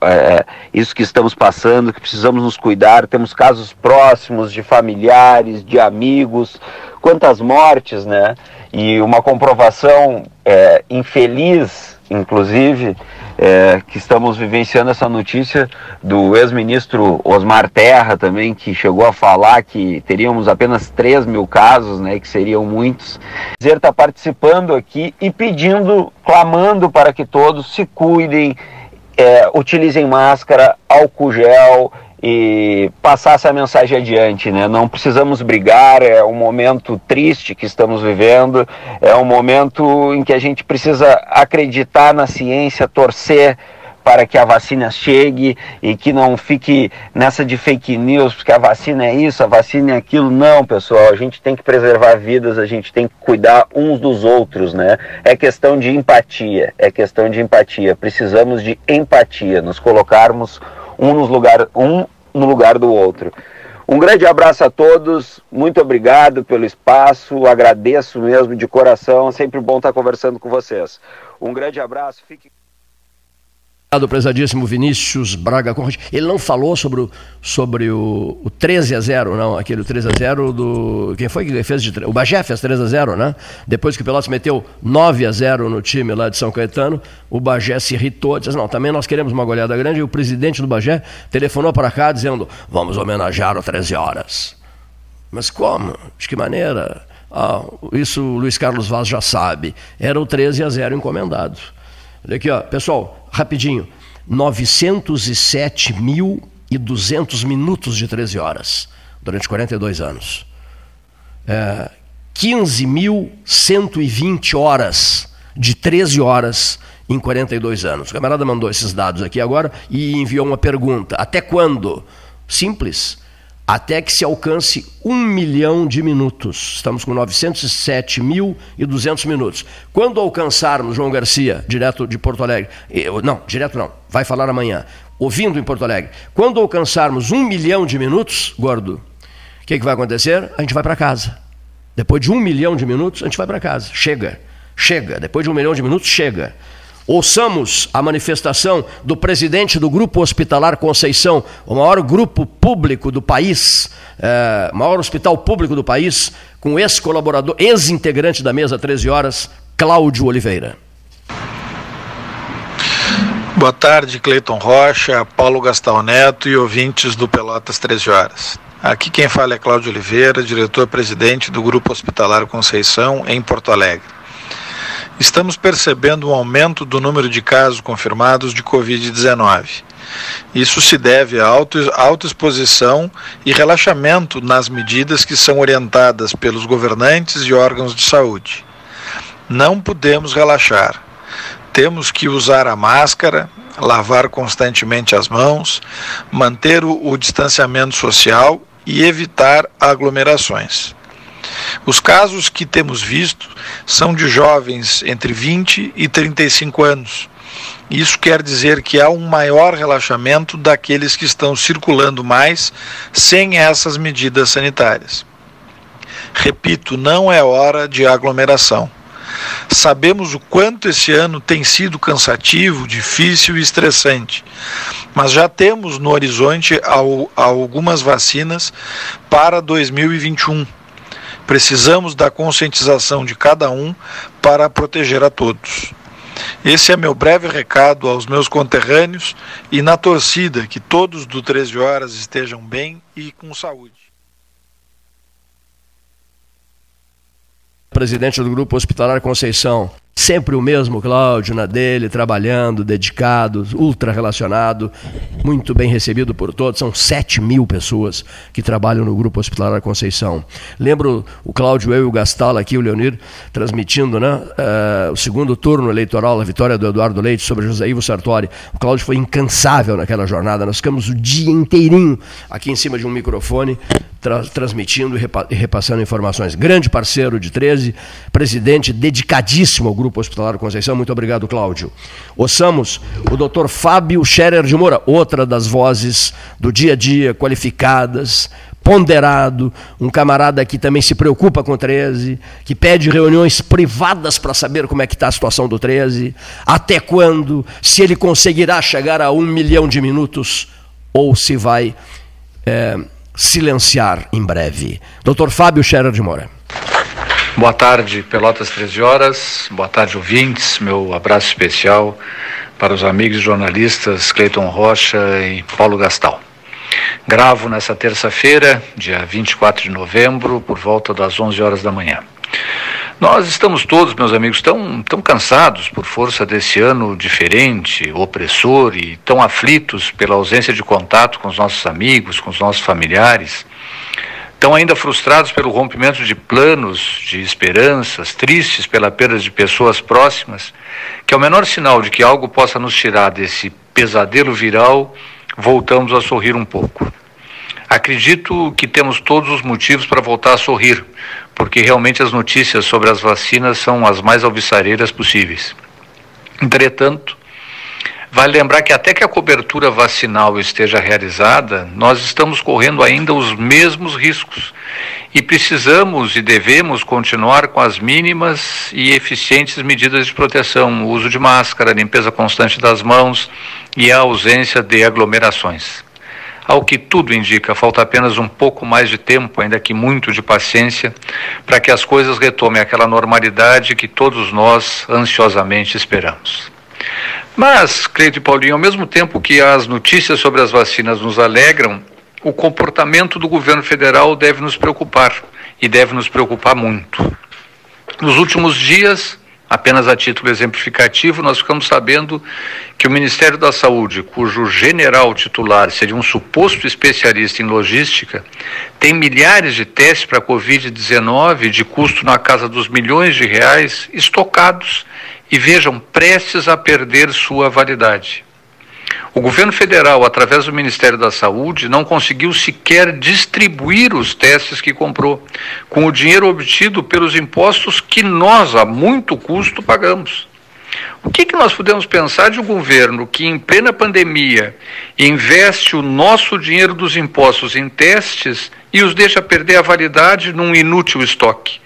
é, isso que estamos passando, que precisamos nos cuidar. Temos casos próximos de familiares, de amigos, quantas mortes, né? E uma comprovação é, infeliz, inclusive, é, que estamos vivenciando essa notícia do ex-ministro Osmar Terra também, que chegou a falar que teríamos apenas 3 mil casos, né, que seriam muitos. Dizer está participando aqui e pedindo, clamando para que todos se cuidem, é, utilizem máscara, álcool gel e passar essa mensagem adiante, né? Não precisamos brigar, é um momento triste que estamos vivendo, é um momento em que a gente precisa acreditar na ciência, torcer para que a vacina chegue e que não fique nessa de fake news, porque a vacina é isso, a vacina é aquilo. Não, pessoal, a gente tem que preservar vidas, a gente tem que cuidar uns dos outros, né? É questão de empatia, é questão de empatia. Precisamos de empatia, nos colocarmos um, nos lugar, um no lugar do outro. Um grande abraço a todos, muito obrigado pelo espaço, agradeço mesmo de coração, sempre bom estar conversando com vocês. Um grande abraço, fique do prezadíssimo Vinícius Braga Conrad. Ele não falou sobre o, sobre o, o 13 a 0, não, aquele 13 a 0 do. Quem foi que fez de. O Bagé fez 13 a 0, né? Depois que o Pelotas meteu 9 a 0 no time lá de São Caetano, o Bagé se irritou, disse: não, também nós queremos uma goleada grande. E o presidente do Bagé telefonou para cá dizendo: vamos homenagear o 13 horas. Mas como? De que maneira? Ah, isso o Luiz Carlos Vaz já sabe. Era o 13 a 0 encomendado. Olha aqui, ó, pessoal, rapidinho. 907.200 minutos de 13 horas durante 42 anos. É, 15.120 horas de 13 horas em 42 anos. O camarada mandou esses dados aqui agora e enviou uma pergunta: até quando? Simples até que se alcance um milhão de minutos. Estamos com 907.200 minutos. Quando alcançarmos, João Garcia, direto de Porto Alegre, não, direto não, vai falar amanhã, ouvindo em Porto Alegre, quando alcançarmos um milhão de minutos, gordo, o que, que vai acontecer? A gente vai para casa. Depois de um milhão de minutos, a gente vai para casa. Chega, chega. Depois de um milhão de minutos, chega. Ouçamos a manifestação do presidente do Grupo Hospitalar Conceição, o maior grupo público do país, é, maior hospital público do país, com ex-colaborador, ex-integrante da mesa 13 horas, Cláudio Oliveira. Boa tarde, Cleiton Rocha, Paulo Gastal Neto e ouvintes do Pelotas 13 horas. Aqui quem fala é Cláudio Oliveira, diretor-presidente do Grupo Hospitalar Conceição, em Porto Alegre. Estamos percebendo um aumento do número de casos confirmados de Covid-19. Isso se deve à autoexposição e relaxamento nas medidas que são orientadas pelos governantes e órgãos de saúde. Não podemos relaxar. Temos que usar a máscara, lavar constantemente as mãos, manter o, o distanciamento social e evitar aglomerações. Os casos que temos visto são de jovens entre 20 e 35 anos. Isso quer dizer que há um maior relaxamento daqueles que estão circulando mais sem essas medidas sanitárias. Repito, não é hora de aglomeração. Sabemos o quanto esse ano tem sido cansativo, difícil e estressante, mas já temos no horizonte algumas vacinas para 2021. Precisamos da conscientização de cada um para proteger a todos. Esse é meu breve recado aos meus conterrâneos e na torcida que todos do 13 Horas estejam bem e com saúde. Presidente do Grupo Hospitalar Conceição. Sempre o mesmo Cláudio na dele, trabalhando, dedicado, ultra relacionado, muito bem recebido por todos. São 7 mil pessoas que trabalham no Grupo Hospitalar Conceição. Lembro o Cláudio, eu e o Gastal aqui, o Leonir, transmitindo né, uh, o segundo turno eleitoral, a vitória do Eduardo Leite sobre José Ivo Sartori. O Cláudio foi incansável naquela jornada. Nós ficamos o dia inteirinho aqui em cima de um microfone, tra transmitindo e repassando informações. Grande parceiro de 13, presidente dedicadíssimo ao Grupo Grupo Hospitalar Conceição. Muito obrigado, Cláudio. Ouçamos o doutor Fábio Scherer de Moura, outra das vozes do dia a dia, qualificadas, ponderado, um camarada que também se preocupa com o 13, que pede reuniões privadas para saber como é que está a situação do 13, até quando, se ele conseguirá chegar a um milhão de minutos ou se vai é, silenciar em breve. Doutor Fábio Scherer de Moura. Boa tarde, Pelotas 13 horas. Boa tarde, ouvintes. Meu abraço especial para os amigos jornalistas Cleiton Rocha e Paulo Gastal. Gravo nessa terça-feira, dia 24 de novembro, por volta das 11 horas da manhã. Nós estamos todos, meus amigos, tão, tão cansados por força desse ano diferente, opressor e tão aflitos pela ausência de contato com os nossos amigos, com os nossos familiares estão ainda frustrados pelo rompimento de planos, de esperanças, tristes pela perda de pessoas próximas, que ao menor sinal de que algo possa nos tirar desse pesadelo viral, voltamos a sorrir um pouco. Acredito que temos todos os motivos para voltar a sorrir, porque realmente as notícias sobre as vacinas são as mais alvissareiras possíveis. Entretanto, Vale lembrar que até que a cobertura vacinal esteja realizada, nós estamos correndo ainda os mesmos riscos e precisamos e devemos continuar com as mínimas e eficientes medidas de proteção, o uso de máscara, limpeza constante das mãos e a ausência de aglomerações. Ao que tudo indica, falta apenas um pouco mais de tempo, ainda que muito de paciência, para que as coisas retomem aquela normalidade que todos nós ansiosamente esperamos. Mas, Cleito e Paulinho, ao mesmo tempo que as notícias sobre as vacinas nos alegram, o comportamento do governo federal deve nos preocupar e deve nos preocupar muito. Nos últimos dias, apenas a título exemplificativo, nós ficamos sabendo que o Ministério da Saúde, cujo general titular seria um suposto especialista em logística, tem milhares de testes para a Covid-19 de custo na casa dos milhões de reais estocados e vejam, prestes a perder sua validade. O governo federal, através do Ministério da Saúde, não conseguiu sequer distribuir os testes que comprou, com o dinheiro obtido pelos impostos que nós, a muito custo, pagamos. O que, que nós podemos pensar de um governo que, em plena pandemia, investe o nosso dinheiro dos impostos em testes e os deixa perder a validade num inútil estoque?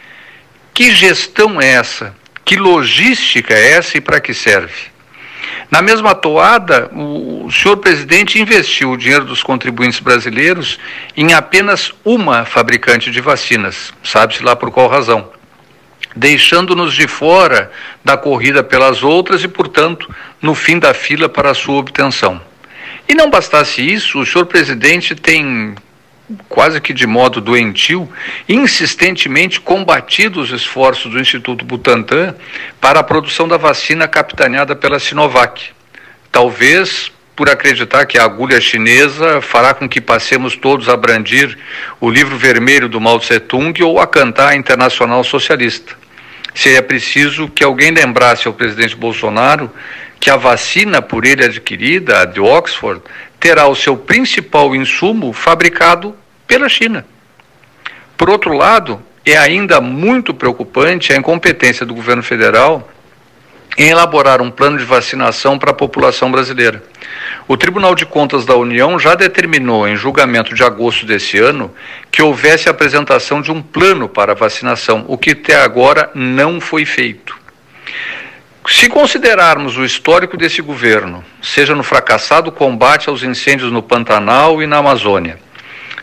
Que gestão é essa? Que logística é essa e para que serve? Na mesma toada, o senhor presidente investiu o dinheiro dos contribuintes brasileiros em apenas uma fabricante de vacinas, sabe-se lá por qual razão, deixando-nos de fora da corrida pelas outras e, portanto, no fim da fila para a sua obtenção. E não bastasse isso, o senhor presidente tem quase que de modo doentio, insistentemente combatido os esforços do Instituto Butantan para a produção da vacina capitaneada pela Sinovac. Talvez por acreditar que a agulha chinesa fará com que passemos todos a brandir o livro vermelho do Mao Tse Tung ou a cantar a Internacional Socialista. Seria preciso que alguém lembrasse ao presidente Bolsonaro que a vacina por ele adquirida, a de Oxford, terá o seu principal insumo fabricado pela China. Por outro lado, é ainda muito preocupante a incompetência do governo federal em elaborar um plano de vacinação para a população brasileira. O Tribunal de Contas da União já determinou, em julgamento de agosto desse ano, que houvesse a apresentação de um plano para a vacinação, o que até agora não foi feito. Se considerarmos o histórico desse governo, seja no fracassado combate aos incêndios no Pantanal e na Amazônia,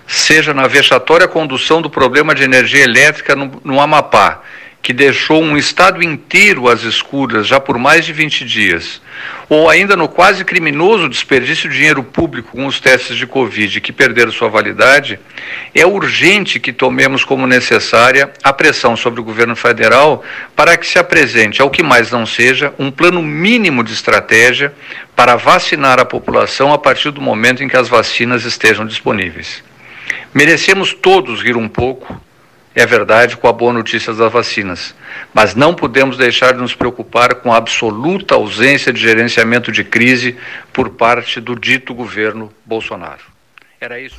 seja na vexatória condução do problema de energia elétrica no, no Amapá, que deixou um estado inteiro às escuras já por mais de 20 dias, ou ainda no quase criminoso desperdício de dinheiro público com os testes de Covid que perderam sua validade, é urgente que tomemos como necessária a pressão sobre o governo federal para que se apresente, ao que mais não seja, um plano mínimo de estratégia para vacinar a população a partir do momento em que as vacinas estejam disponíveis. Merecemos todos rir um pouco é verdade, com a boa notícia das vacinas. Mas não podemos deixar de nos preocupar com a absoluta ausência de gerenciamento de crise por parte do dito governo Bolsonaro. Era isso.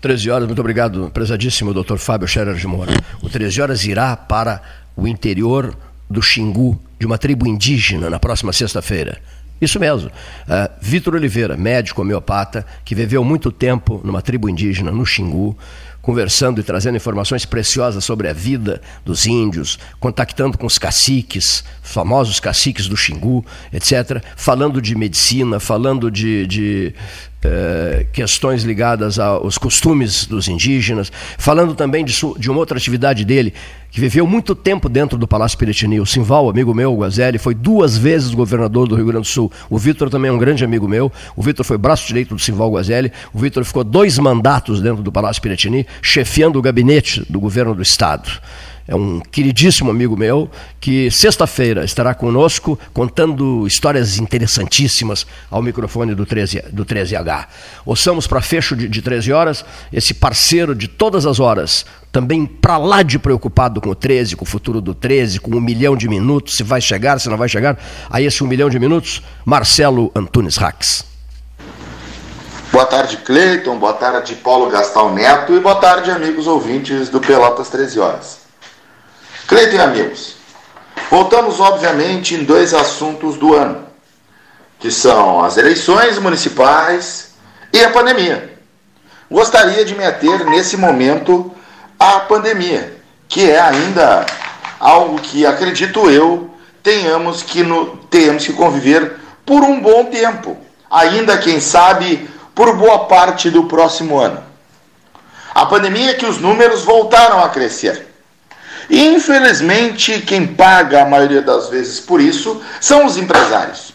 13 horas, muito obrigado, prezadíssimo doutor Fábio Scherer de Moura. O 13 horas irá para o interior do Xingu, de uma tribo indígena, na próxima sexta-feira. Isso mesmo. Uh, Vitor Oliveira, médico homeopata, que viveu muito tempo numa tribo indígena no Xingu, conversando e trazendo informações preciosas sobre a vida dos índios, contactando com os caciques, famosos caciques do Xingu, etc., falando de medicina, falando de, de eh, questões ligadas aos costumes dos indígenas, falando também de, de, uma outra atividade dele, que viveu muito tempo dentro do Palácio Piratini. O Simval, amigo meu, o Guazelli, foi duas vezes governador do Rio Grande do Sul. O Vitor também é um grande amigo meu. O Vitor foi braço direito do Simval Guazelli. O Vitor ficou dois mandatos dentro do Palácio Piratini, chefiando o gabinete do governo do Estado é um queridíssimo amigo meu, que sexta-feira estará conosco contando histórias interessantíssimas ao microfone do, 13, do 13H. Ouçamos para fecho de, de 13 horas esse parceiro de todas as horas, também para lá de preocupado com o 13, com o futuro do 13, com um milhão de minutos, se vai chegar, se não vai chegar, a esse um milhão de minutos, Marcelo Antunes Rax. Boa tarde, Cleiton. Boa tarde, Paulo Gastal Neto. E boa tarde, amigos ouvintes do Pelotas 13 Horas. Cleiton e amigos, voltamos obviamente em dois assuntos do ano, que são as eleições municipais e a pandemia. Gostaria de me ater nesse momento à pandemia, que é ainda algo que acredito eu tenhamos que, no, tenhamos que conviver por um bom tempo, ainda quem sabe por boa parte do próximo ano. A pandemia é que os números voltaram a crescer infelizmente, quem paga a maioria das vezes por isso são os empresários.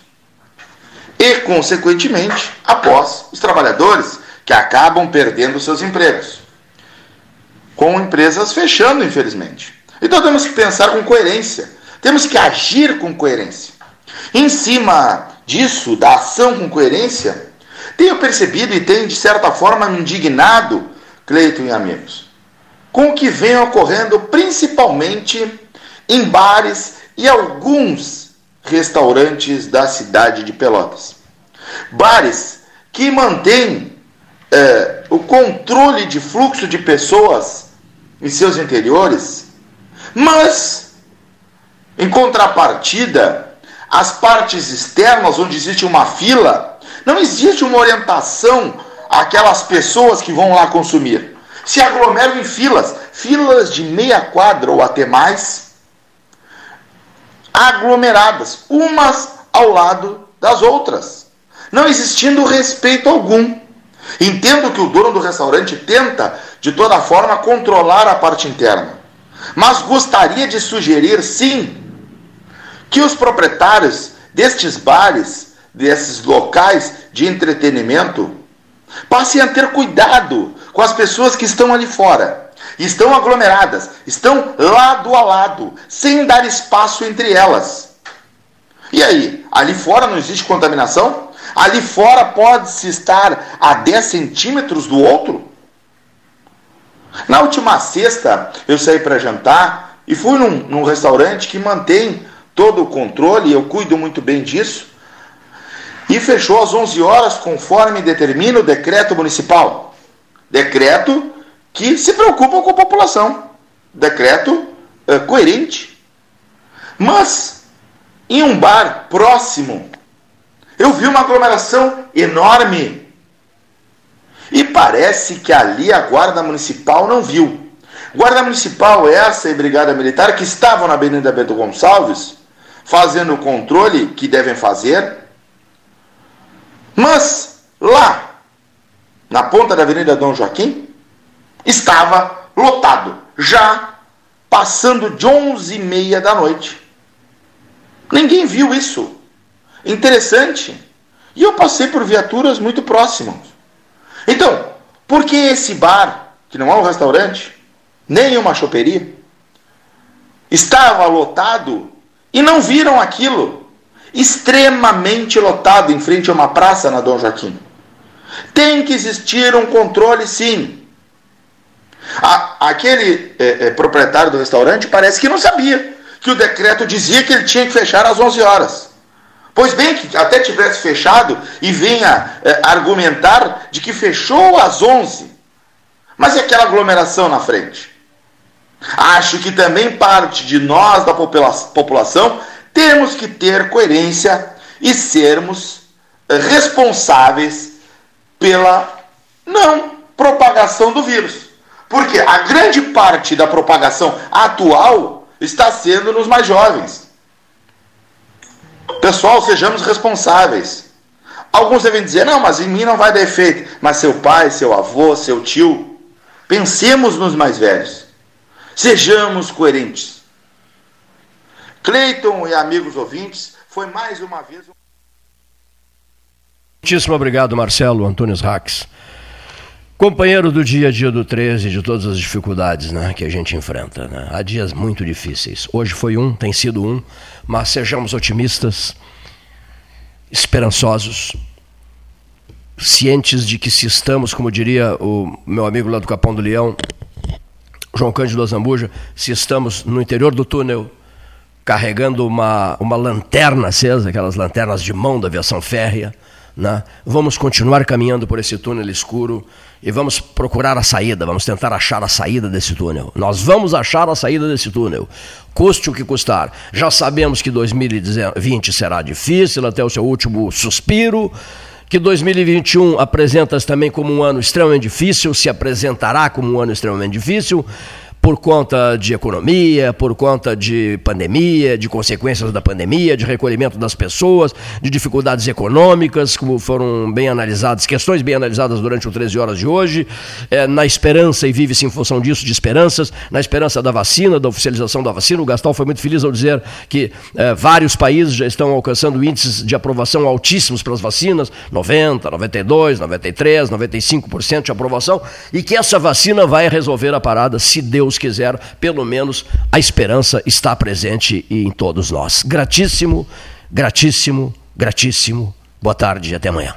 E, consequentemente, após os trabalhadores que acabam perdendo seus empregos. Com empresas fechando, infelizmente. Então temos que pensar com coerência. Temos que agir com coerência. Em cima disso, da ação com coerência, tenho percebido e tenho, de certa forma, me indignado, Cleiton e amigos, com o que vem ocorrendo principalmente em bares e alguns restaurantes da cidade de Pelotas. Bares que mantêm é, o controle de fluxo de pessoas em seus interiores, mas, em contrapartida, as partes externas, onde existe uma fila, não existe uma orientação àquelas pessoas que vão lá consumir se aglomeram em filas, filas de meia quadra ou até mais, aglomeradas, umas ao lado das outras, não existindo respeito algum. Entendo que o dono do restaurante tenta, de toda forma, controlar a parte interna, mas gostaria de sugerir, sim, que os proprietários destes bares, desses locais de entretenimento, passem a ter cuidado com as pessoas que estão ali fora. Estão aglomeradas, estão lado a lado, sem dar espaço entre elas. E aí, ali fora não existe contaminação? Ali fora pode-se estar a 10 centímetros do outro? Na última sexta, eu saí para jantar e fui num, num restaurante que mantém todo o controle, eu cuido muito bem disso, e fechou às 11 horas, conforme determina o decreto municipal. Decreto que se preocupa com a população. Decreto é, coerente. Mas, em um bar próximo, eu vi uma aglomeração enorme. E parece que ali a Guarda Municipal não viu. Guarda Municipal, essa e Brigada Militar, que estavam na Avenida Bento Gonçalves, fazendo o controle que devem fazer. Mas lá, na ponta da Avenida Dom Joaquim, estava lotado, já passando de 11 e meia da noite. Ninguém viu isso. Interessante. E eu passei por viaturas muito próximas. Então, por que esse bar, que não é um restaurante, nem uma choperia, estava lotado e não viram aquilo? Extremamente lotado em frente a uma praça na Dom Joaquim. Tem que existir um controle, sim. A, aquele é, é, proprietário do restaurante parece que não sabia que o decreto dizia que ele tinha que fechar às 11 horas. Pois bem, que até tivesse fechado e venha é, argumentar de que fechou às 11. Mas e aquela aglomeração na frente? Acho que também parte de nós, da popula população, temos que ter coerência e sermos é, responsáveis pela não propagação do vírus. Porque a grande parte da propagação atual está sendo nos mais jovens. Pessoal, sejamos responsáveis. Alguns devem dizer, não, mas em mim não vai dar efeito. Mas seu pai, seu avô, seu tio. Pensemos nos mais velhos. Sejamos coerentes. Cleiton e amigos ouvintes, foi mais uma vez. Muitíssimo obrigado, Marcelo Antônio Rax. Companheiro do dia a dia do 13, de todas as dificuldades né, que a gente enfrenta. Né? Há dias muito difíceis. Hoje foi um, tem sido um, mas sejamos otimistas, esperançosos, cientes de que se estamos, como diria o meu amigo lá do Capão do Leão, João Cândido Azambuja, se estamos no interior do túnel, carregando uma, uma lanterna acesa, aquelas lanternas de mão da aviação férrea, né? vamos continuar caminhando por esse túnel escuro e vamos procurar a saída, vamos tentar achar a saída desse túnel. Nós vamos achar a saída desse túnel, custe o que custar. Já sabemos que 2020 será difícil até o seu último suspiro, que 2021 apresenta-se também como um ano extremamente difícil, se apresentará como um ano extremamente difícil por conta de economia, por conta de pandemia, de consequências da pandemia, de recolhimento das pessoas, de dificuldades econômicas, como foram bem analisadas, questões bem analisadas durante o 13 horas de hoje, é, na esperança, e vive-se em função disso, de esperanças, na esperança da vacina, da oficialização da vacina. O Gastal foi muito feliz ao dizer que é, vários países já estão alcançando índices de aprovação altíssimos para as vacinas, 90, 92, 93, 95% de aprovação, e que essa vacina vai resolver a parada, se Deus Deus quiser, pelo menos a esperança está presente em todos nós. Gratíssimo, gratíssimo, gratíssimo. Boa tarde e até amanhã.